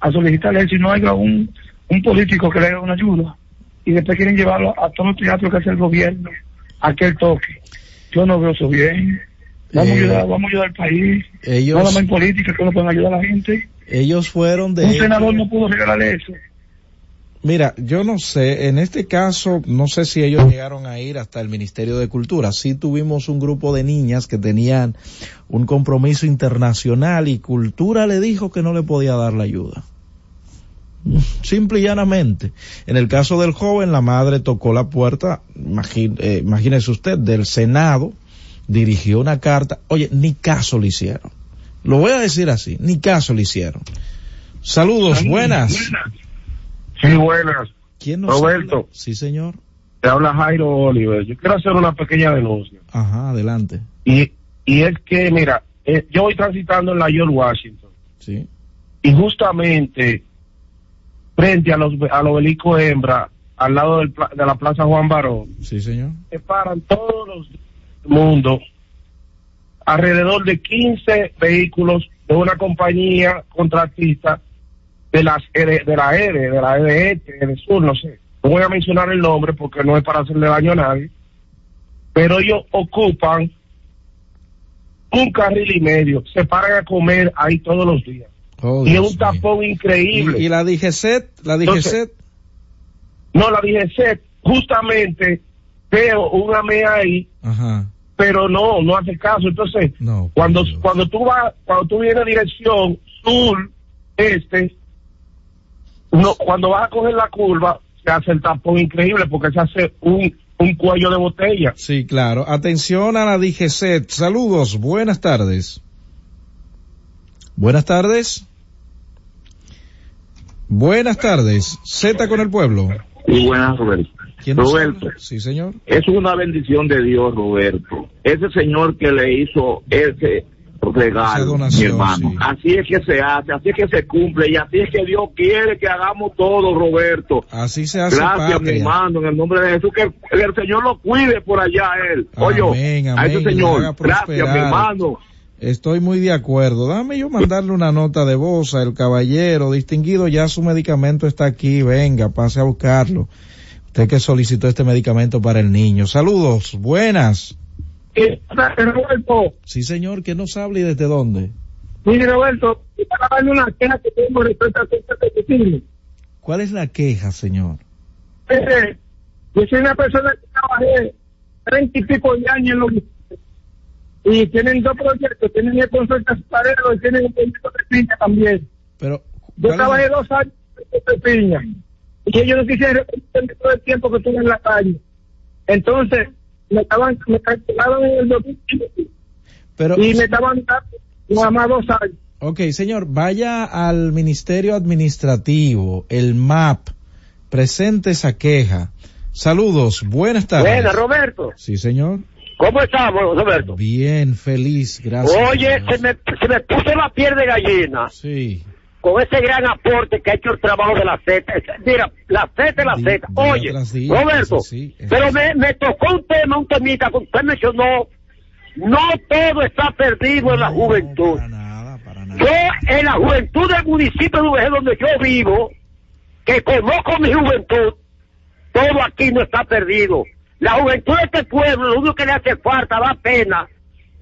a solicitarle si no haya un, un político que le haga una ayuda y después quieren llevarlo a todos los teatros que hace el gobierno a que él toque. Yo no veo eso bien. Vamos, a Eh, ayudar, vamos a ayudar al país. ellos- Nada más en política que no pueden ayudar a la gente. Ellos fueron de... Un senador no pudo regalarle eso. Mira, yo no sé, en este caso, no sé si ellos llegaron a ir hasta el Ministerio de Cultura. Sí tuvimos un grupo de niñas que tenían un compromiso internacional y Cultura le dijo que no le podía dar la ayuda. Simple y llanamente. En el caso del joven, la madre tocó la puerta, eh, imagínese usted, del Senado, dirigió una carta. Oye, ni caso le hicieron. Lo voy a decir así, ni caso le hicieron. Saludos, buenas. Sí, buenas. ¿Quién nos Roberto. habla? Sí, señor. Te habla Jairo Oliver. Yo quiero hacer una pequeña denuncia. Ajá, adelante. Y, y es que, mira, eh, yo voy transitando en la George Washington. Sí. Y justamente frente a los, al obelisco Hembra, al lado del de la Plaza Juan Barón, Sí, señor. se paran todos los días del mundo alrededor de 15 vehículos de una compañía contratista de las ED de la EDE, de la EDE, de Sur, no sé. No voy a mencionar el nombre porque no es para hacerle daño a nadie. Pero ellos ocupan un carril y medio, se paran a comer ahí todos los días. Oh, y es un tapón increíble. ¿Y, y la DGCET? ¿La DGCET? No, la DGC, justamente veo un AME ahí, Ajá. pero no, no hace caso. Entonces, No. cuando cuando tú vas, cuando tú vienes dirección sur, este, no, cuando vas a coger la curva, se hace el tapón increíble porque se hace un, un cuello de botella. Sí, claro. Atención a la DGCET. Saludos, buenas tardes. Buenas tardes. Buenas tardes. Z con el pueblo. Y buenas, Roberto. ¿Quién nos Roberto? Sí, señor. es una bendición de Dios, Roberto. Ese señor que le hizo ese regalo, donación, mi hermano. sí. Así es que se hace, así es que se cumple y así es que Dios quiere que hagamos todo, Roberto. Así se hace Gracias, mi hermano, en el nombre de Jesús, que el Señor lo cuide por allá a él. Oye, Amén, a ese señor, gracias, mi hermano. Estoy muy de acuerdo. Dame yo mandarle una nota de voz al caballero distinguido. Ya su medicamento está aquí. Venga, pase a buscarlo. Usted que solicitó este medicamento para el niño. Saludos. Buenas. Eh, Roberto, Sí, señor. ¿Quién nos habla y desde dónde? mire Roberto, para darle una queja que tengo respecto a este. ¿Cuál es la queja, señor? Eh, yo soy una persona que trabajé treinta y pico de años en los y tienen dos proyectos, tienen el consulta parero y tienen un proyecto de piña también. Pero, Yo ¿cuál es trabajé dos años en piña y ellos no quisieron todo el tiempo que estuve en la calle. Entonces, me estaban, me cancelaron en el 2015 Pero, y me estaban dando nada más dos años. ok, señor, vaya al Ministerio Administrativo, el MAP, presente esa queja. Saludos. Buenas tardes. Buena, Roberto. Sí, señor. ¿Cómo estamos, Roberto? Bien, feliz, gracias. Oye, se me, se me puso la piel de gallina. Sí. con ese gran aporte que ha hecho el trabajo de la Z. Mira, la Z es la Z. Oye, día, Roberto, es pero me, me tocó un tema, un temita que usted mencionó. No todo está perdido en la juventud. Yo, en la juventud del municipio de Ujé, donde yo vivo, que conozco mi juventud, todo aquí no está perdido. La juventud de este pueblo, lo único que le hace falta, da pena,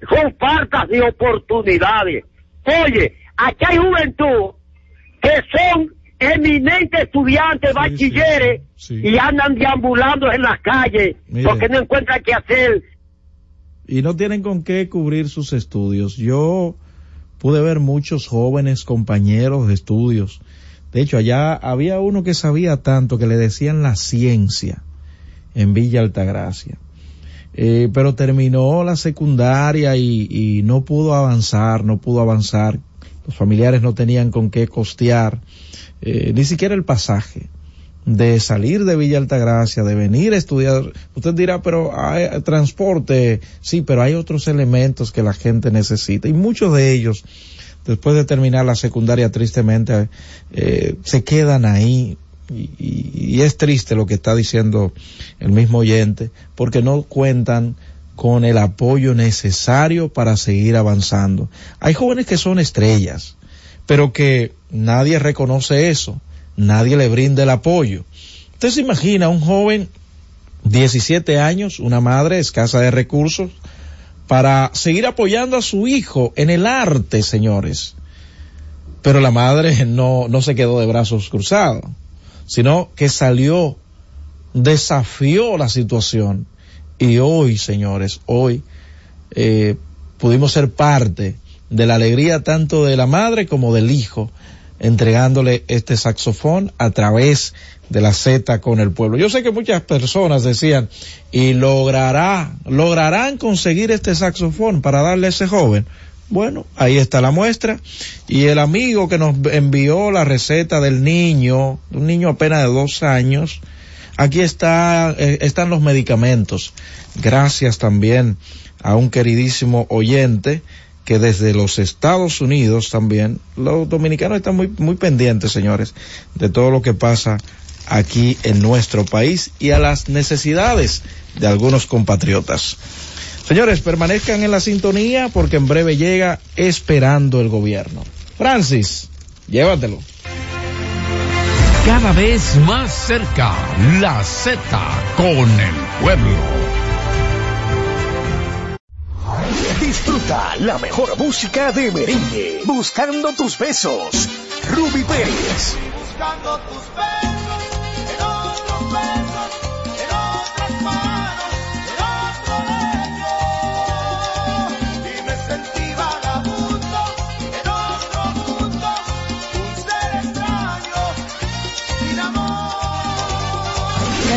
son faltas de oportunidades. Oye, aquí hay juventud que son eminentes estudiantes, bachilleres, y andan deambulando en las calles Mire. porque no encuentran qué hacer. y no tienen con qué cubrir sus estudios. Yo pude ver muchos jóvenes compañeros de estudios. De hecho, allá había uno que sabía tanto que le decían la ciencia en Villa Altagracia. Eh, pero terminó la secundaria y, no pudo avanzar, no pudo avanzar. Los familiares no tenían con qué costear, eh, ni siquiera el pasaje de salir de Villa Altagracia, de venir a estudiar. Usted dirá, pero hay eh, transporte, sí, pero hay otros elementos que la gente necesita y muchos de ellos, después de terminar la secundaria, tristemente, eh, se quedan ahí y, es triste lo que está diciendo el mismo oyente, porque no cuentan con el apoyo necesario para seguir avanzando. Hay jóvenes que son estrellas, pero que nadie reconoce eso, nadie le brinda el apoyo. Usted se imagina un joven, 17 años, una madre escasa de recursos, para seguir apoyando a su hijo en el arte, señores. Pero la madre no, no se quedó de brazos cruzados, sino que salió, desafió la situación. Y hoy, señores, hoy eh, pudimos ser parte de la alegría tanto de la madre como del hijo, entregándole este saxofón a través de la Z con el pueblo. Yo sé que muchas personas decían, y logrará, lograrán conseguir este saxofón para darle a ese joven. Bueno, ahí está la muestra. Y el amigo que nos envió la receta del niño, un niño apenas de dos años, aquí está, eh, están los medicamentos. Gracias también a un queridísimo oyente que desde los Estados Unidos también, los dominicanos están muy, muy pendientes, señores, de todo lo que pasa aquí en nuestro país y a las necesidades de algunos compatriotas. Señores, permanezcan en la sintonía porque en breve llega esperando el gobierno. Francis, llévatelo. Cada vez más cerca, la Z con el pueblo. Disfruta la mejor música de merengue. Buscando tus besos. Ruby Pérez. Buscando tus besos,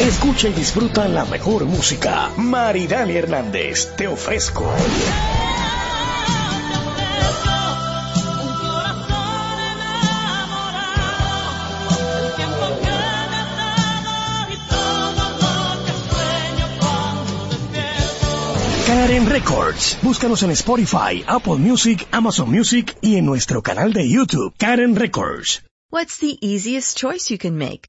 Escucha y disfruta la mejor música. Maridani Hernández, te ofrezco. Karen Records. Búscanos en Spotify, Apple Music, Amazon Music y en nuestro canal de YouTube. Karen Records. What's the easiest choice you can make?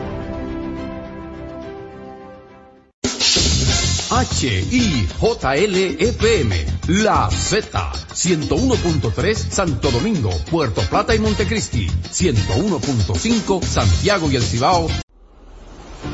HIJLFM, La Z, 101.3 Santo Domingo, Puerto Plata y Montecristi, 101.5 Santiago y El Cibao.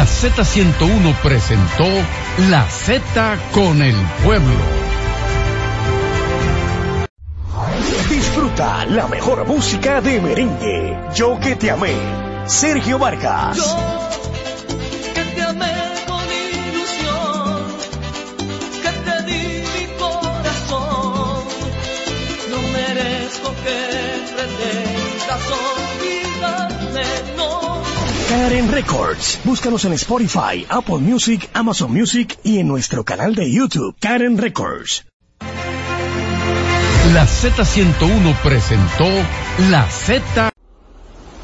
La Z101 presentó La Z con el pueblo. Disfruta la mejor música de merengue. Yo que te amé. Sergio Vargas. Karen Records. Búscanos en Spotify, Apple Music, Amazon Music y en nuestro canal de YouTube, Karen Records. La Z101 presentó La Z.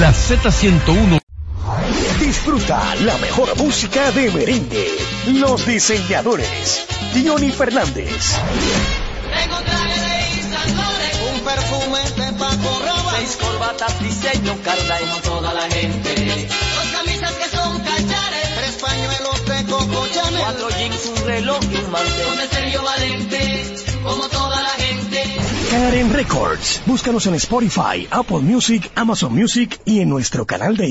La Z101 Disfruta la mejor música de merengue. Los diseñadores. Diony Fernández. Tengo traje de Laurent, un perfume de Paco Rabanne, seis corbatas diseño Carla y toda la gente. Dos camisas que son cachares, tres pañuelos de Coco Chanel, cuatro jeans, un reloj y un mantel. Con el serio valente, como toda la gente. Karen Records. Búscanos en Spotify, Apple Music, Amazon Music y en nuestro canal de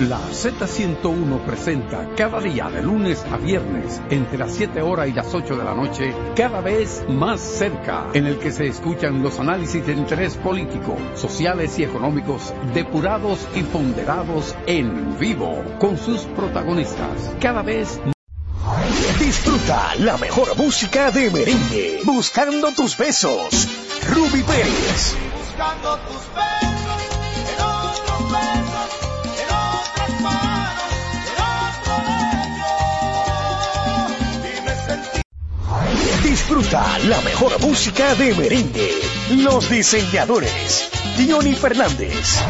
La Z101 presenta cada día de lunes a viernes entre las 7 horas y las 8 de la noche, cada vez más cerca, en el que se escuchan los análisis de interés político, sociales y económicos depurados y ponderados en vivo con sus protagonistas. Cada vez Disfruta la mejor música de merengue. Buscando tus besos. Ruby Pérez. Buscando tus besos, Disfruta la mejor música de merengue. Los diseñadores. Diony Fernández.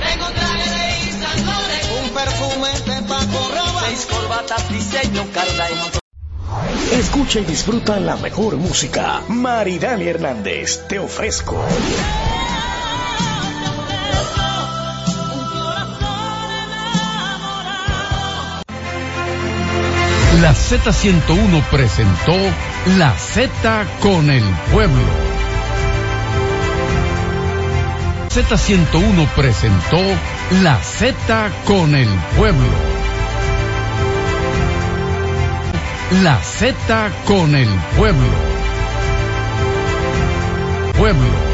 Tengo traje de Yves Laurent, un perfume de Paco Rabanne, seis corbatas diseño Carla Escucha y disfruta la mejor música. Maridani Hernández, te ofrezco. La Z101 presentó La Z con el pueblo. Z101 presentó La Z con el pueblo. La Z con el pueblo. Pueblo.